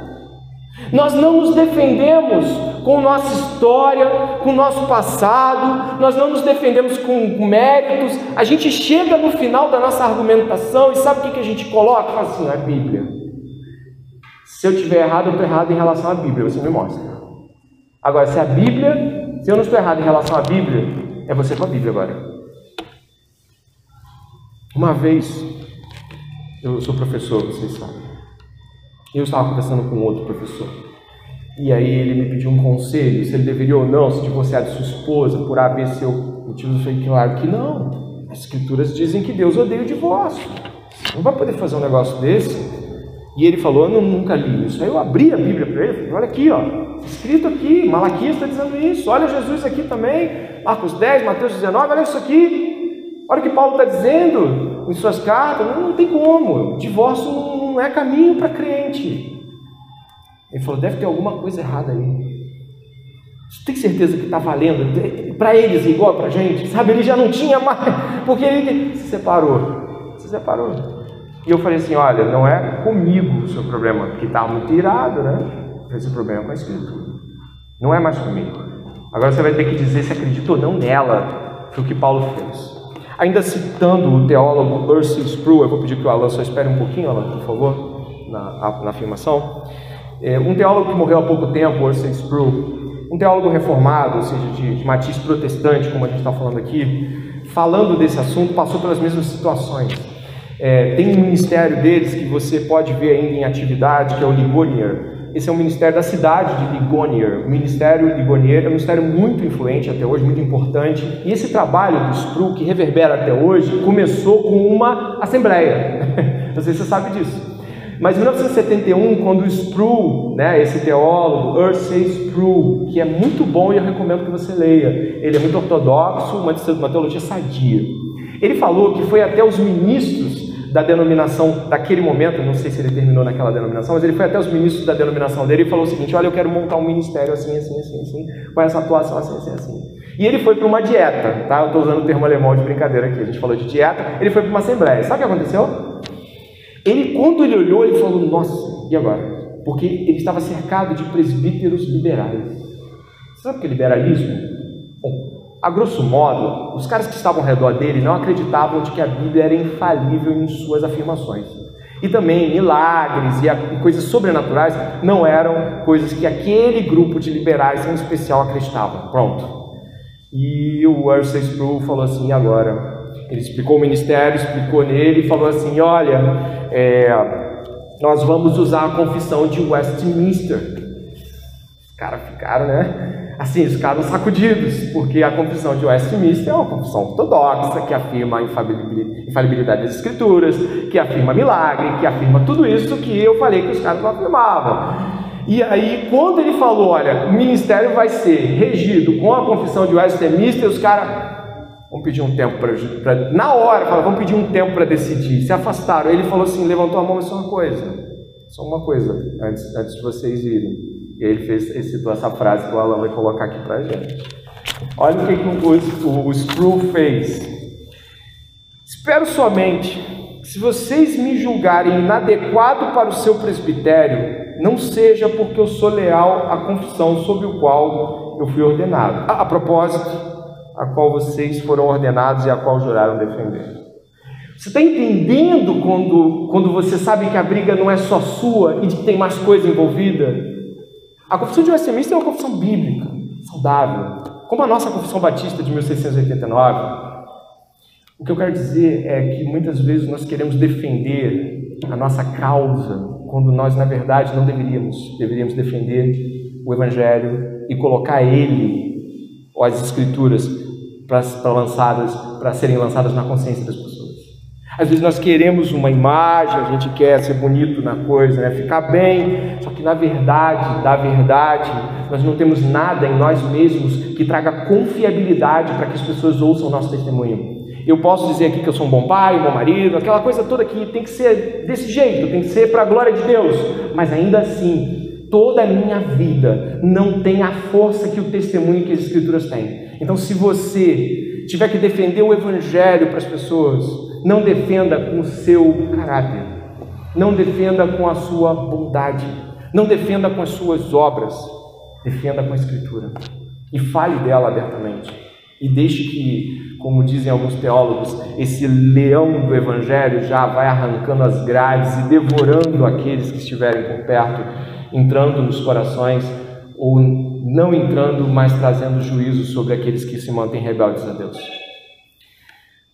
Nós não nos defendemos com nossa história, com nosso passado, nós não nos defendemos com méritos. A gente chega no final da nossa argumentação e sabe o que a gente coloca? Fala assim, a Bíblia. Se eu tiver errado, eu estou errado em relação à Bíblia, você me mostra. Agora, se a Bíblia, se eu não estou errado em relação à Bíblia, é você com a Bíblia agora. Uma vez, eu sou professor, vocês sabem. Eu estava conversando com outro professor. E aí ele me pediu um conselho, se ele deveria ou não se divorciar de sua esposa por A, B, C motivos. Eu falei, claro que não. As escrituras dizem que Deus odeia o divórcio. Não vai poder fazer um negócio desse. E ele falou, eu nunca li isso. Aí eu abri a Bíblia para ele, falei, olha aqui, ó, escrito aqui, Malaquias está dizendo isso, olha Jesus aqui também, Marcos 10, Mateus 19, olha isso aqui. Olha o que Paulo está dizendo em suas cartas, não, não tem como. Divórcio não é caminho para crente. Ele falou: deve ter alguma coisa errada aí. Você tem certeza que está valendo? Para eles, igual para a gente, sabe? Ele já não tinha mais, [laughs] porque ele se separou. Se separou. E eu falei assim: olha, não é comigo o seu problema, porque está muito irado, né? Esse problema é com a Escritura. Não é mais comigo. Agora você vai ter que dizer se acredita ou não nela. Foi o que Paulo fez. Ainda citando o teólogo Percy Sproul, eu vou pedir que o Alan só espere um pouquinho, Alan, por favor, na, na afirmação. É, um teólogo que morreu há pouco tempo, Orson Sproul, um teólogo reformado, ou seja, de, de matiz protestante, como a gente está falando aqui, falando desse assunto, passou pelas mesmas situações. É, tem um ministério deles que você pode ver ainda em atividade, que é o Ligonier. Esse é um ministério da cidade de Ligonier. O ministério Ligonier é um ministério muito influente até hoje, muito importante. E esse trabalho do Spru, que reverbera até hoje, começou com uma assembleia. [laughs] Não sei se você sabe disso. Mas em 1971, quando o né, esse teólogo, Ursay Sproul, que é muito bom e eu recomendo que você leia, ele é muito ortodoxo, uma teologia sadia. Ele falou que foi até os ministros da denominação daquele momento, não sei se ele terminou naquela denominação, mas ele foi até os ministros da denominação dele e falou o seguinte: Olha, eu quero montar um ministério assim, assim, assim, assim, com essa atuação assim, assim, assim. E ele foi para uma dieta, tá? Eu estou usando o termo alemão de brincadeira aqui, a gente falou de dieta, ele foi para uma assembleia. Sabe o que aconteceu? Ele, quando ele olhou, ele falou: Nossa, e agora? Porque ele estava cercado de presbíteros liberais. Sabe o que é liberalismo? A grosso modo, os caras que estavam ao redor dele não acreditavam de que a Bíblia era infalível em suas afirmações. E também milagres e, coisas sobrenaturais não eram coisas que aquele grupo de liberais em especial acreditavam. Pronto. E o Ursula Sproul falou assim: agora? Ele explicou o ministério, explicou nele e falou assim: olha, é, nós vamos usar a confissão de Westminster. Caras ficaram, né? Assim, os caras sacudidos, porque a confissão de Westminster é uma confissão ortodoxa que afirma a infalibilidade das escrituras, que afirma milagre, que afirma tudo isso que eu falei que os caras não afirmavam. E aí, quando ele falou, olha, o ministério vai ser regido com a confissão de Westminster, os caras Vamos pedir um tempo para. Na hora, fala, vamos pedir um tempo para decidir. Se afastaram. Ele falou assim: levantou a mão, mas só uma coisa. Só uma coisa, antes, antes de vocês irem. E aí ele fez, ele citou essa frase que o Alan vai colocar aqui para gente. Olha o que, que o, o, o Sproul fez. Espero somente que, se vocês me julgarem inadequado para o seu presbitério, não seja porque eu sou leal à confissão sob o qual eu fui ordenado. A propósito, a qual vocês foram ordenados e a qual juraram defender. Você está entendendo quando, quando você sabe que a briga não é só sua e que tem mais coisa envolvida? A confissão de Westminster é uma confissão bíblica, saudável, como a nossa confissão batista de 1689. O que eu quero dizer é que muitas vezes nós queremos defender a nossa causa, quando nós, na verdade, não deveríamos. Deveríamos defender o Evangelho e colocar ele, ou as Escrituras, para lançadas, para serem lançadas na consciência das pessoas. Às vezes nós queremos uma imagem, a gente quer ser bonito na coisa, né? ficar bem, só que na verdade, da verdade, nós não temos nada em nós mesmos que traga confiabilidade para que as pessoas ouçam o nosso testemunho. Eu posso dizer aqui que eu sou um bom pai, um bom marido, aquela coisa toda que tem que ser desse jeito, tem que ser para a glória de Deus, mas ainda assim, toda a minha vida não tem a força que o testemunho que as Escrituras têm. Então, se você tiver que defender o Evangelho para as pessoas, não defenda com o seu caráter, não defenda com a sua bondade, não defenda com as suas obras, defenda com a Escritura e fale dela abertamente. E deixe que, como dizem alguns teólogos, esse leão do Evangelho já vai arrancando as grades e devorando aqueles que estiverem por perto, entrando nos corações ou não entrando, mas trazendo juízo sobre aqueles que se mantêm rebeldes a Deus.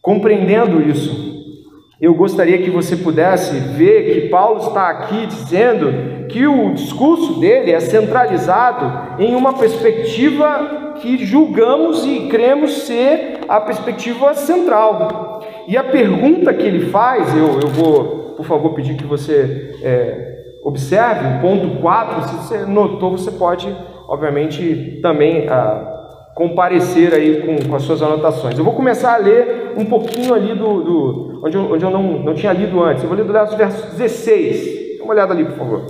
Compreendendo isso, eu gostaria que você pudesse ver que Paulo está aqui dizendo que o discurso dele é centralizado em uma perspectiva que julgamos e cremos ser a perspectiva central. E a pergunta que ele faz, eu, eu vou, por favor, pedir que você é, observe o ponto 4, se você notou, você pode obviamente, também a comparecer aí com, com, as suas anotações. Eu vou começar a ler um pouquinho ali do, do onde, eu, onde eu não, não tinha lido antes. Eu vou ler do verso 16. Dá uma olhada ali, por favor.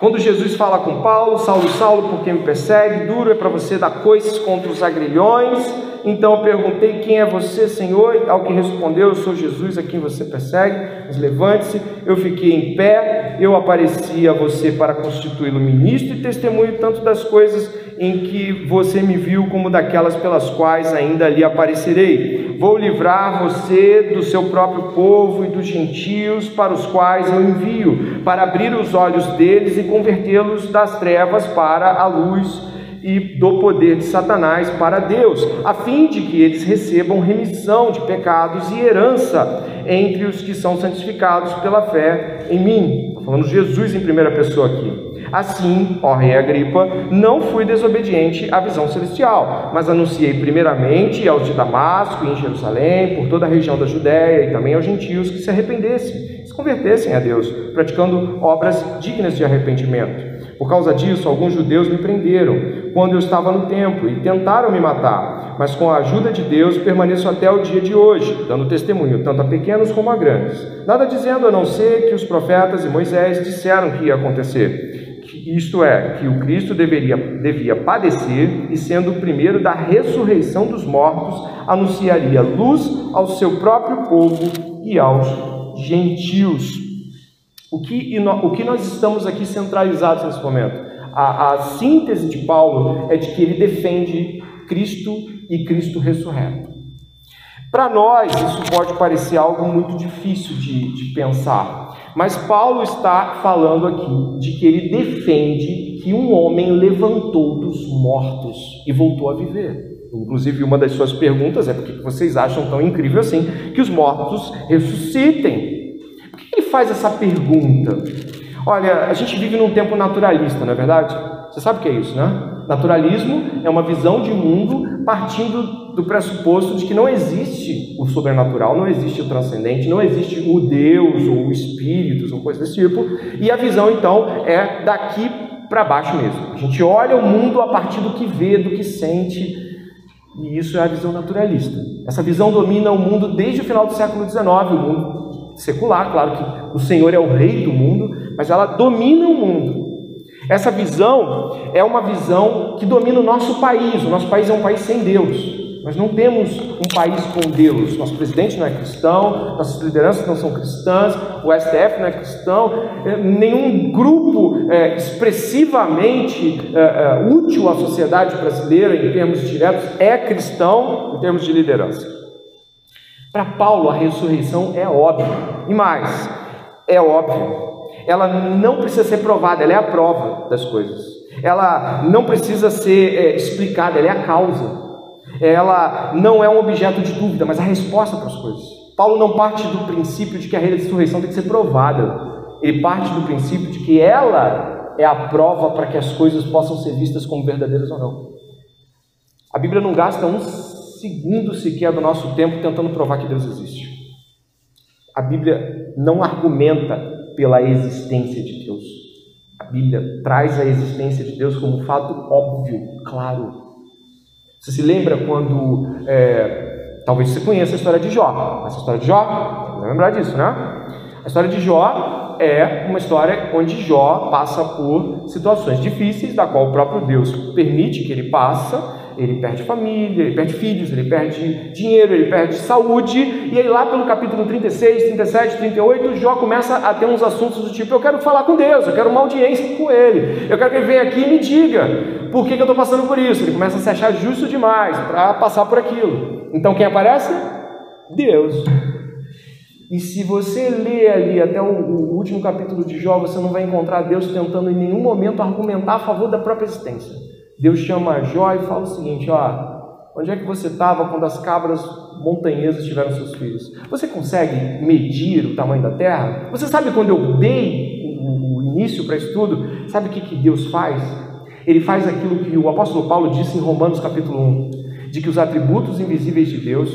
Quando Jesus fala com Paulo, Saulo, Saulo, por quem me persegue, duro é para você dar coices contra os agrilhões, Então eu perguntei: Quem é você, Senhor? Ao que respondeu: Eu sou Jesus a quem você persegue. Mas levante-se. Eu fiquei em pé. Eu apareci a você para constituí-lo ministro e testemunho tanto das coisas em que você me viu, como daquelas pelas quais ainda lhe aparecerei. Vou livrar você do seu próprio povo e dos gentios para os quais eu envio, para abrir os olhos deles e convertê-los das trevas para a luz e do poder de Satanás para Deus, a fim de que eles recebam remissão de pecados e herança entre os que são santificados pela fé em mim. Estou falando Jesus em primeira pessoa aqui. Assim, ó rei Agripa, não fui desobediente à visão celestial, mas anunciei primeiramente aos de Damasco e em Jerusalém, por toda a região da Judéia e também aos gentios que se arrependessem, se convertessem a Deus, praticando obras dignas de arrependimento. Por causa disso, alguns judeus me prenderam quando eu estava no templo e tentaram me matar, mas com a ajuda de Deus permaneço até o dia de hoje, dando testemunho tanto a pequenos como a grandes. Nada dizendo a não ser que os profetas e Moisés disseram que ia acontecer isto é, que o Cristo deveria, devia padecer e, sendo o primeiro da ressurreição dos mortos, anunciaria luz ao seu próprio povo e aos gentios. O que, o que nós estamos aqui centralizados nesse momento? A, a síntese de Paulo é de que ele defende Cristo e Cristo ressurreto. Para nós, isso pode parecer algo muito difícil de, de pensar. Mas Paulo está falando aqui de que ele defende que um homem levantou dos mortos e voltou a viver. Inclusive, uma das suas perguntas é por que vocês acham tão incrível assim que os mortos ressuscitem? Por que ele faz essa pergunta? Olha, a gente vive num tempo naturalista, não é verdade? Você sabe o que é isso, né? Naturalismo é uma visão de mundo partindo do pressuposto de que não existe o sobrenatural, não existe o transcendente, não existe o Deus ou o espíritos ou coisa desse tipo, e a visão então é daqui para baixo mesmo. A gente olha o mundo a partir do que vê, do que sente, e isso é a visão naturalista. Essa visão domina o mundo desde o final do século XIX, o mundo secular, claro que o Senhor é o rei do mundo, mas ela domina o mundo. Essa visão é uma visão que domina o nosso país. O nosso país é um país sem Deus. Nós não temos um país com Deus. Nosso presidente não é cristão, nossas lideranças não são cristãs, o STF não é cristão, é, nenhum grupo é, expressivamente é, é, útil à sociedade brasileira em termos diretos é cristão em termos de liderança. Para Paulo, a ressurreição é óbvia. E mais, é óbvio. Ela não precisa ser provada, ela é a prova das coisas. Ela não precisa ser é, explicada, ela é a causa ela não é um objeto de dúvida, mas a resposta para as coisas. Paulo não parte do princípio de que a ressurreição tem que ser provada. Ele parte do princípio de que ela é a prova para que as coisas possam ser vistas como verdadeiras ou não. A Bíblia não gasta um segundo sequer do nosso tempo tentando provar que Deus existe. A Bíblia não argumenta pela existência de Deus. A Bíblia traz a existência de Deus como um fato óbvio, claro, você se lembra quando. É, talvez você conheça a história de Jó. Essa história de Jó? Vai lembrar disso, né? A história de Jó é uma história onde Jó passa por situações difíceis, da qual o próprio Deus permite que ele passe ele perde família, ele perde filhos, ele perde dinheiro, ele perde saúde, e aí lá pelo capítulo 36, 37, 38, Jó começa a ter uns assuntos do tipo, eu quero falar com Deus, eu quero uma audiência com ele, eu quero que ele venha aqui e me diga por que, que eu estou passando por isso. Ele começa a se achar justo demais para passar por aquilo. Então quem aparece? Deus. E se você ler ali até o, o, último capítulo de Jó, você não vai encontrar Deus tentando em nenhum momento argumentar a favor da própria existência. Deus chama Jó e fala o seguinte: ó, onde é que você estava quando as cabras montanhesas tiveram seus filhos? Você consegue medir o tamanho da terra? Você sabe quando eu dei o, início para isso tudo? Sabe o que, que Deus faz? Ele faz aquilo que o apóstolo Paulo disse em Romanos capítulo 1, de que os atributos invisíveis de Deus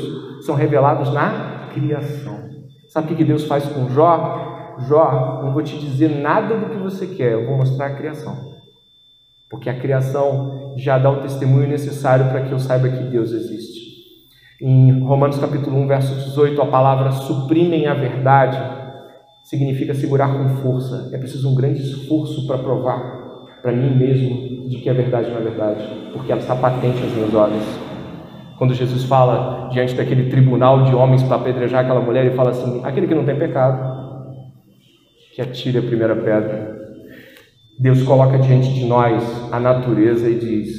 são revelados na criação. Sabe o que Deus faz com Jó? Jó, não vou te dizer nada do que você quer, eu vou mostrar a criação porque a criação já dá o testemunho necessário para que eu saiba que Deus existe. Em Romanos capítulo 1, verso 18, a palavra suprimem a verdade significa segurar com força. É preciso um grande esforço para provar para mim mesmo de que a verdade não é verdade, porque ela está patente aos meus olhos. Quando Jesus fala diante daquele tribunal de homens para apedrejar aquela mulher, ele fala assim: aquele que não tem pecado, que atire a primeira pedra. Deus coloca diante de nós a natureza e diz: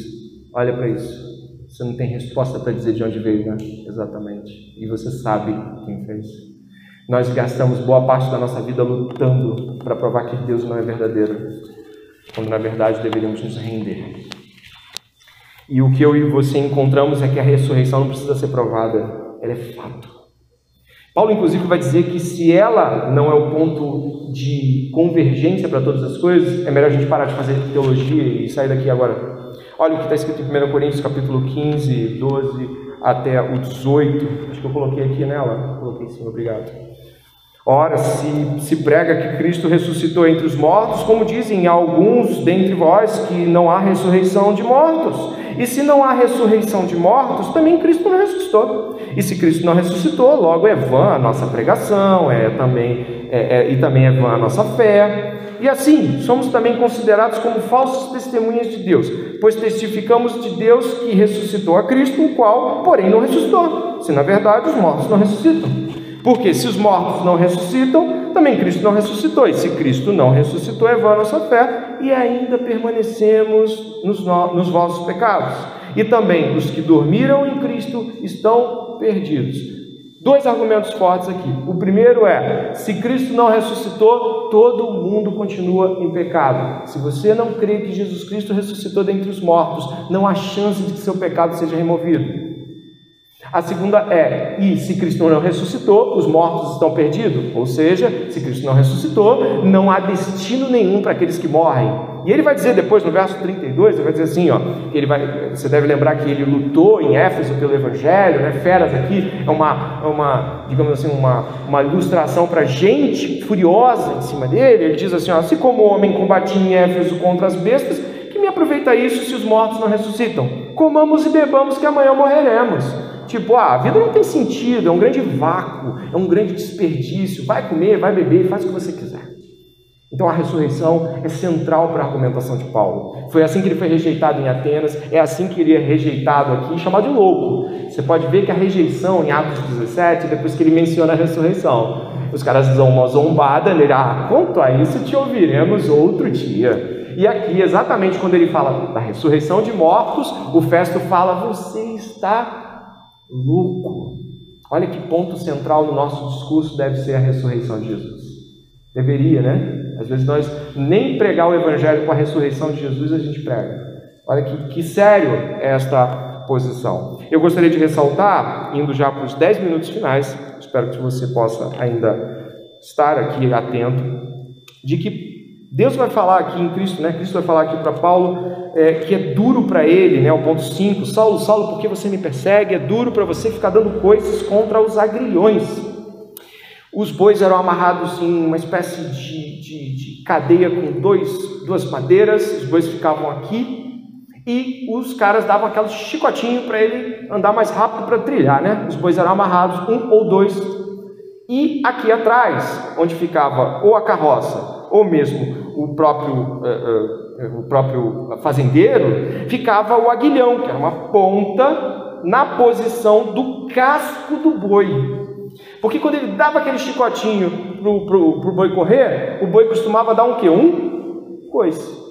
olha para isso. Você não tem resposta para dizer de onde veio, né? Exatamente. E você sabe quem fez. Nós gastamos boa parte da nossa vida lutando para provar que Deus não é verdadeiro, quando na verdade deveríamos nos render. E o que eu e você encontramos é que a ressurreição não precisa ser provada, ela é fato. Paulo, inclusive, vai dizer que se ela não é o ponto de convergência para todas as coisas, é melhor a gente parar de fazer teologia e sair daqui agora. Olha o que está escrito em 1 Coríntios, capítulo 15, 12 até o 18. Acho que eu coloquei aqui nela. Coloquei sim, obrigado. Ora, se se prega que Cristo ressuscitou entre os mortos, como dizem alguns dentre vós que não há ressurreição de mortos. E se não há ressurreição de mortos, também Cristo não ressuscitou. E se Cristo não ressuscitou, logo é vã a nossa pregação, é também é, é, e também é vã a nossa fé. E assim, somos também considerados como falsos testemunhas de Deus, pois testificamos de Deus que ressuscitou a Cristo, o qual, porém, não ressuscitou. Se na verdade os mortos não ressuscitam. Porque se os mortos não ressuscitam, também Cristo não ressuscitou. E se Cristo não ressuscitou, é vã a nossa fé e ainda permanecemos nos, nos vossos pecados. E também os que dormiram em Cristo estão perdidos. Dois argumentos fortes aqui. O primeiro é: se Cristo não ressuscitou, todo mundo continua em pecado. Se você não crê que Jesus Cristo ressuscitou dentre os mortos, não há chance de que seu pecado seja removido. A segunda é: e se Cristo não ressuscitou, os mortos estão perdidos? Ou seja, se Cristo não ressuscitou, não há destino nenhum para aqueles que morrem. E ele vai dizer depois no verso 32, ele vai dizer assim, ó, ele vai, você deve lembrar que ele lutou em Éfeso pelo evangelho, né? Feras aqui é uma, é uma digamos assim, uma, uma ilustração para gente furiosa em cima dele. Ele diz assim, ó, assim como homem combatia em Éfeso contra as bestas, que me aproveita isso se os mortos não ressuscitam? Comamos e bebamos que amanhã morreremos. Tipo, ah, a vida não tem sentido, é um grande vácuo, é um grande desperdício. Vai comer, vai beber, faz o que você quiser. Então a ressurreição é central para a argumentação de Paulo. Foi assim que ele foi rejeitado em Atenas, é assim que ele é rejeitado aqui, chamado de louco. Você pode ver que a rejeição em Atos 17, depois que ele menciona a ressurreição, os caras dão uma zombada nele, ah, quanto a isso te ouviremos outro dia. E aqui, exatamente quando ele fala da ressurreição de mortos, o Festo fala: Você está louco. Olha que ponto central no nosso discurso deve ser a ressurreição de Jesus. Deveria, né? Às vezes nós nem pregar o evangelho com a ressurreição de Jesus a gente prega. Olha que, que sério é esta posição. Eu gostaria de ressaltar, indo já para os 10 minutos finais, espero que você possa ainda estar aqui atento, de que Deus vai falar aqui em Cristo, né? Cristo vai falar aqui para Paulo é, que é duro para ele, né? O ponto 5, Saulo, Saulo, por que você me persegue? É duro para você ficar dando coisas contra os agrilhões. Os bois eram amarrados em uma espécie de, de, de cadeia com dois, duas madeiras, os bois ficavam aqui e os caras davam aquele chicotinho para ele andar mais rápido para trilhar, né? Os bois eram amarrados, um ou dois. E aqui atrás, onde ficava ou a carroça ou mesmo o próprio, uh, uh, o próprio fazendeiro, ficava o aguilhão, que era uma ponta na posição do casco do boi. Porque quando ele dava aquele chicotinho para o boi correr, o boi costumava dar um quê? Um coice.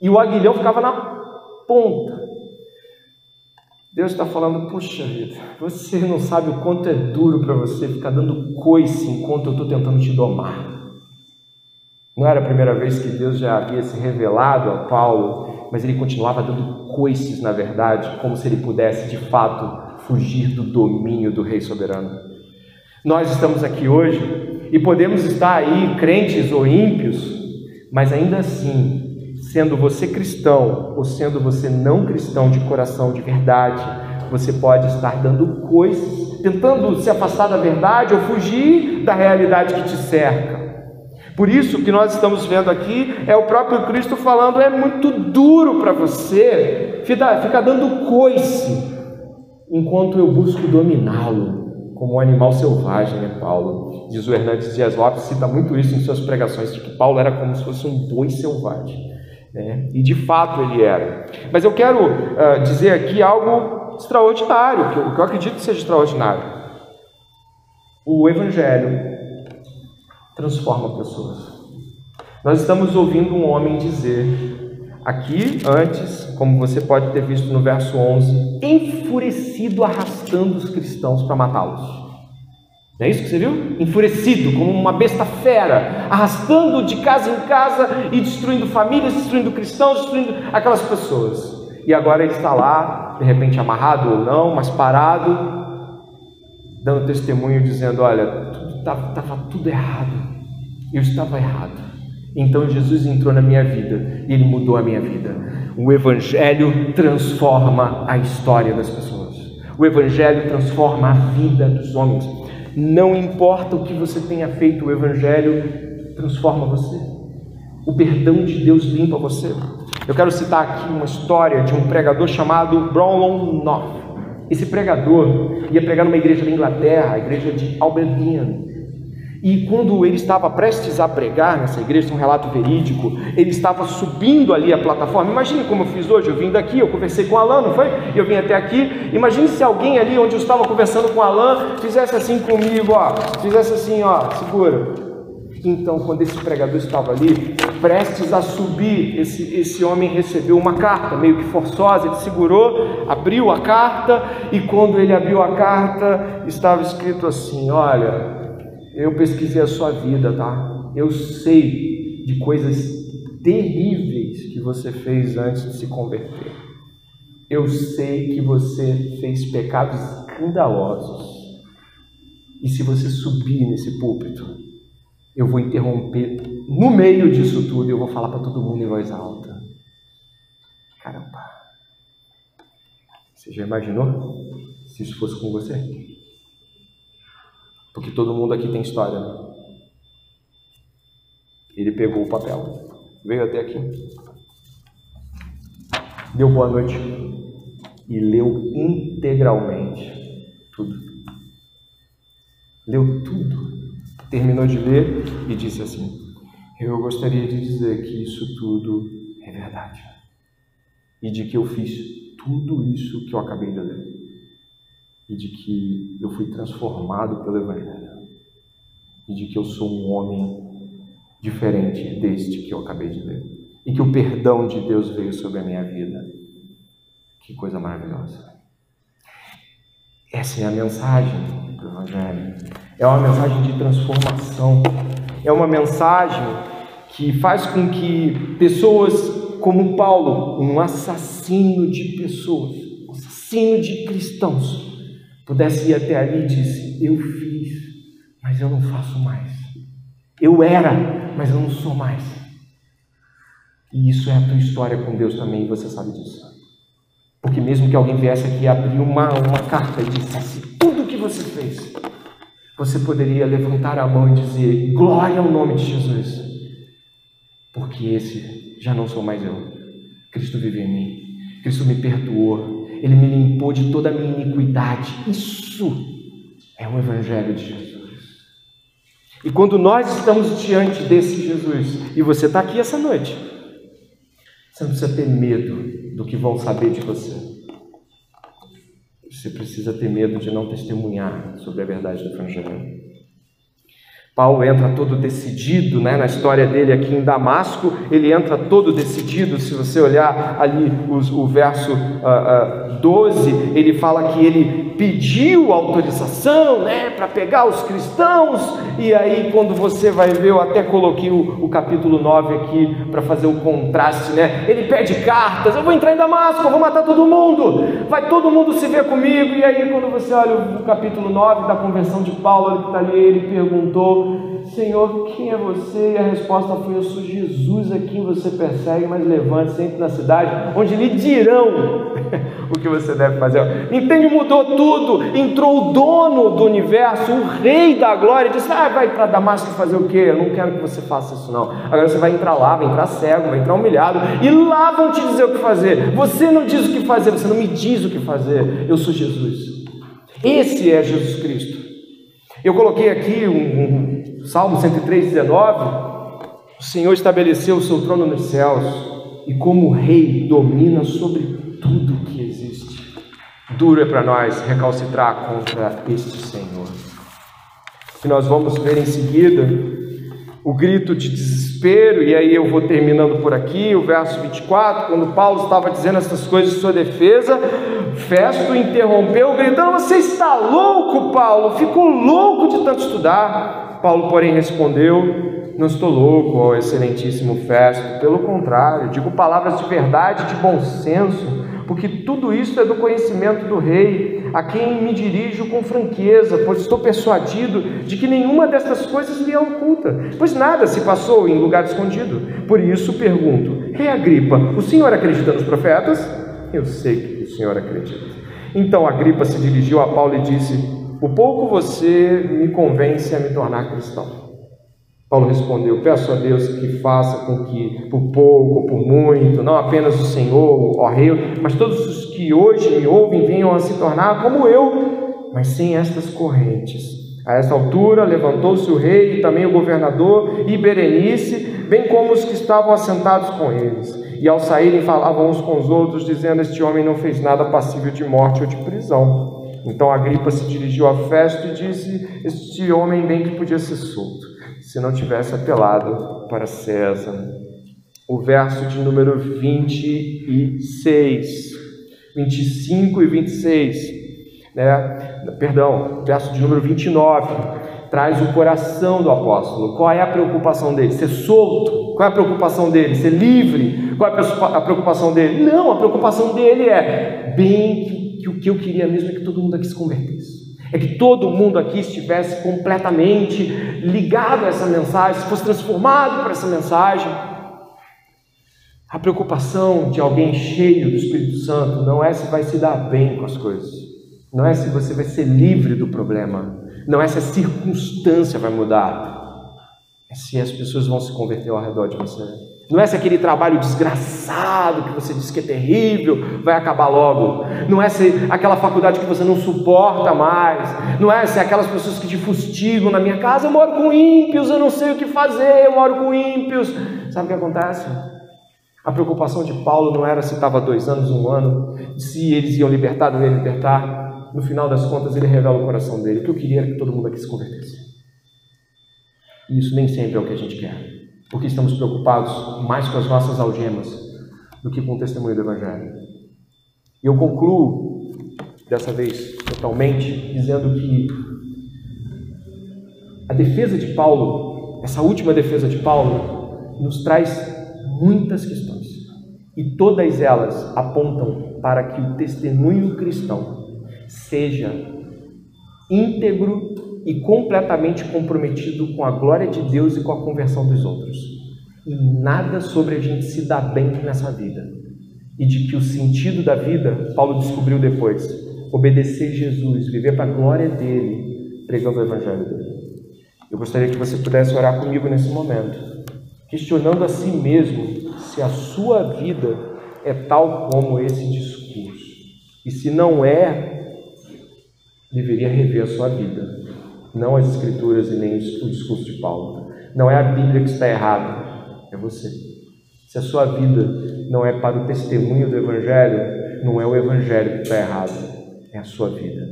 E o aguilhão ficava na ponta. Deus está falando, puxa vida, você não sabe o quanto é duro para você ficar dando coice enquanto eu estou tentando te domar. Não era a primeira vez que Deus já havia se revelado a Paulo, mas ele continuava dando coices, na verdade, como se ele pudesse de fato fugir do domínio do Rei soberano. Nós estamos aqui hoje e podemos estar aí crentes ou ímpios, mas ainda assim, sendo você cristão ou sendo você não cristão de coração, de verdade, você pode estar dando coices, tentando se afastar da verdade ou fugir da realidade que te cerca. Por isso que nós estamos vendo aqui é o próprio Cristo falando: é muito duro para você ficar dando coice, enquanto eu busco dominá-lo como um animal selvagem, né, Paulo? Diz o Hernandes Dias Lopes, cita muito isso em suas pregações, de que Paulo era como se fosse um boi selvagem. Né? E de fato ele era. Mas eu quero uh, dizer aqui algo extraordinário, que eu, que eu acredito que seja extraordinário. O Evangelho transforma pessoas. Nós estamos ouvindo um homem dizer, aqui antes, como você pode ter visto no verso 11, enfurecido arrastando os cristãos para matá-los. Não é isso que você viu? Enfurecido, como uma besta fera, arrastando de casa em casa e destruindo famílias, destruindo cristãos, destruindo aquelas pessoas. E agora ele está lá, de repente amarrado ou não, mas parado, dando testemunho, dizendo: Olha, estava tudo errado, eu estava errado. Então Jesus entrou na minha vida e ele mudou a minha vida. O Evangelho transforma a história das pessoas, o Evangelho transforma a vida dos homens. Não importa o que você tenha feito, o Evangelho transforma você. O perdão de Deus limpa você. Eu quero citar aqui uma história de um pregador chamado Brownlow North. Esse pregador ia pregar numa igreja da Inglaterra, a igreja de Aberdeen. E quando ele estava prestes a pregar nessa igreja, um relato verídico, ele estava subindo ali a plataforma. Imagine como eu fiz hoje, eu vim daqui, eu conversei com o Alan, não foi? Eu vim até aqui. Imagine se alguém ali onde eu estava conversando com o Alan fizesse assim comigo, ó, fizesse assim, ó, segura. Então, quando esse pregador estava ali, prestes a subir, esse, esse homem recebeu uma carta, meio que forçosa. Ele segurou, abriu a carta, e quando ele abriu a carta, estava escrito assim: Olha, eu pesquisei a sua vida, tá? Eu sei de coisas terríveis que você fez antes de se converter. Eu sei que você fez pecados escandalosos. E se você subir nesse púlpito, eu vou interromper no meio disso tudo e eu vou falar para todo mundo em voz alta. Caramba. Você já imaginou se isso fosse com você? Porque todo mundo aqui tem história. Ele pegou o papel, veio até aqui, deu boa noite e leu integralmente tudo. Leu tudo. Terminou de ler e disse assim: Eu gostaria de dizer que isso tudo é verdade. E de que eu fiz tudo isso que eu acabei de ler e de que eu fui transformado pelo Evangelho e de que eu sou um homem diferente deste que eu acabei de ler e que o perdão de Deus veio sobre a minha vida. Que coisa maravilhosa! Essa é a mensagem do Evangelho. É uma mensagem de transformação. É uma mensagem que faz com que pessoas como Paulo, um assassino de pessoas, um assassino de cristãos, pudesse ir até ali e disse: Eu fiz, mas eu não faço mais. Eu era, mas eu não sou mais. E isso é a tua história com Deus também, e você sabe disso. Porque mesmo que alguém viesse aqui abrir uma, uma carta e dissesse tudo o que você fez, você poderia levantar a mão e dizer: Glória ao nome de Jesus. Porque esse já não sou mais eu. Cristo vive em mim. Cristo me perdoou. Ele me limpou de toda a minha iniquidade. Isso é o Evangelho de Jesus. E quando nós estamos diante desse Jesus, e você está aqui essa noite, você não precisa ter medo do que vão saber de você. Você precisa ter medo de não testemunhar sobre a verdade do Evangelho. Paulo entra todo decidido, né? na história dele aqui em Damasco, ele entra todo decidido. Se você olhar ali os, o verso uh, uh, 12, ele fala que ele pediu autorização né, para pegar os cristãos, e aí, quando você vai ver, eu até coloquei o, o capítulo 9 aqui para fazer o contraste, né? Ele pede cartas, eu vou entrar em Damasco, eu vou matar todo mundo, vai todo mundo se ver comigo, e aí, quando você olha o, o capítulo 9 da conversão de Paulo, ele está ali, ele perguntou Senhor, quem é você? E a resposta foi: Eu sou Jesus a quem você persegue, mas levante-se, entre na cidade, onde lhe dirão [laughs] o que você deve fazer. Entende? Mudou tudo. Entrou o dono do universo, o rei da glória, e disse: Ah, vai para Damasco fazer o quê? Eu não quero que você faça isso, não. Agora você vai entrar lá, vai entrar cego, vai entrar humilhado, e lá vão te dizer o que fazer. Você não diz o que fazer, você não me diz o que fazer. Eu sou Jesus. Esse é Jesus Cristo. Eu coloquei aqui um, um Salmo 103, 19. O Senhor estabeleceu o seu trono nos céus e, como rei, domina sobre tudo que. Duro é para nós recalcitrar contra este Senhor. E nós vamos ver em seguida o grito de desespero, e aí eu vou terminando por aqui, o verso 24, quando Paulo estava dizendo essas coisas em sua defesa, Festo interrompeu, gritando: Você está louco, Paulo? Ficou louco de tanto estudar. Paulo, porém, respondeu: Não estou louco, ó excelentíssimo Festo, pelo contrário, digo palavras de verdade, de bom senso porque tudo isso é do conhecimento do Rei, a quem me dirijo com franqueza, pois estou persuadido de que nenhuma destas coisas lhe é oculta, pois nada se passou em lugar escondido. Por isso pergunto: Rei Agripa, o senhor acredita nos profetas? Eu sei que o senhor acredita. Então Agripa se dirigiu a Paulo e disse: O pouco você me convence a me tornar cristão. Paulo respondeu: Peço a Deus que faça com que, por pouco ou por muito, não apenas o Senhor, ó Rei, mas todos os que hoje me ouvem venham a se tornar como eu, mas sem estas correntes. A esta altura levantou-se o rei e também o governador e Berenice, bem como os que estavam assentados com eles. E ao saírem falavam uns com os outros, dizendo: Este homem não fez nada passível de morte ou de prisão. Então Agripa se dirigiu a Festo e disse: Este homem bem que podia ser solto se não tivesse apelado para César. O verso de número 26, 25 e 26, né? Perdão, verso de número 29 traz o coração do apóstolo. Qual é a preocupação dele? Ser solto? Qual é a preocupação dele? Ser livre? Qual é a preocupação dele? Não, a preocupação dele é bem que, que o que eu queria mesmo é que todo mundo aqui se convertesse é que todo mundo aqui estivesse completamente ligado a essa mensagem, se fosse transformado por essa mensagem. A preocupação de alguém cheio do Espírito Santo não é se vai se dar bem com as coisas, não é se você vai ser livre do problema, não é se a circunstância vai mudar, é se as pessoas vão se converter ao redor de você. Não é se aquele trabalho desgraçado que você diz que é terrível vai acabar logo. Não é se aquela faculdade que você não suporta mais. Não é se aquelas pessoas que te fustigam na minha casa. Eu moro com ímpios, eu não sei o que fazer, eu moro com ímpios. Sabe o que acontece? A preocupação de Paulo não era se estava dois anos, um ano, se eles iam libertar, não iam libertar. No final das contas, ele revela o coração dele. O que eu queria era que todo mundo aqui se convertesse. E isso nem sempre é o que a gente quer porque estamos preocupados mais com as nossas algemas do que com o testemunho do Evangelho. E eu concluo, dessa vez totalmente, dizendo que a defesa de Paulo, essa última defesa de Paulo, nos traz muitas questões. E todas elas apontam para que o testemunho cristão seja íntegro e completamente comprometido com a glória de Deus e com a conversão dos outros. E nada sobre a gente se dar bem nessa vida. E de que o sentido da vida, Paulo descobriu depois, obedecer Jesus, viver para a glória dele, pregando o evangelho dele. Eu gostaria que você pudesse orar comigo nesse momento, questionando a si mesmo se a sua vida é tal como esse discurso. E se não é, deveria rever a sua vida não as Escrituras e nem o discurso de Paulo. Não é a Bíblia que está errada, é você. Se a sua vida não é para o testemunho do Evangelho, não é o Evangelho que está errado, é a sua vida.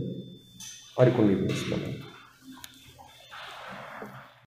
Ore comigo nesse momento.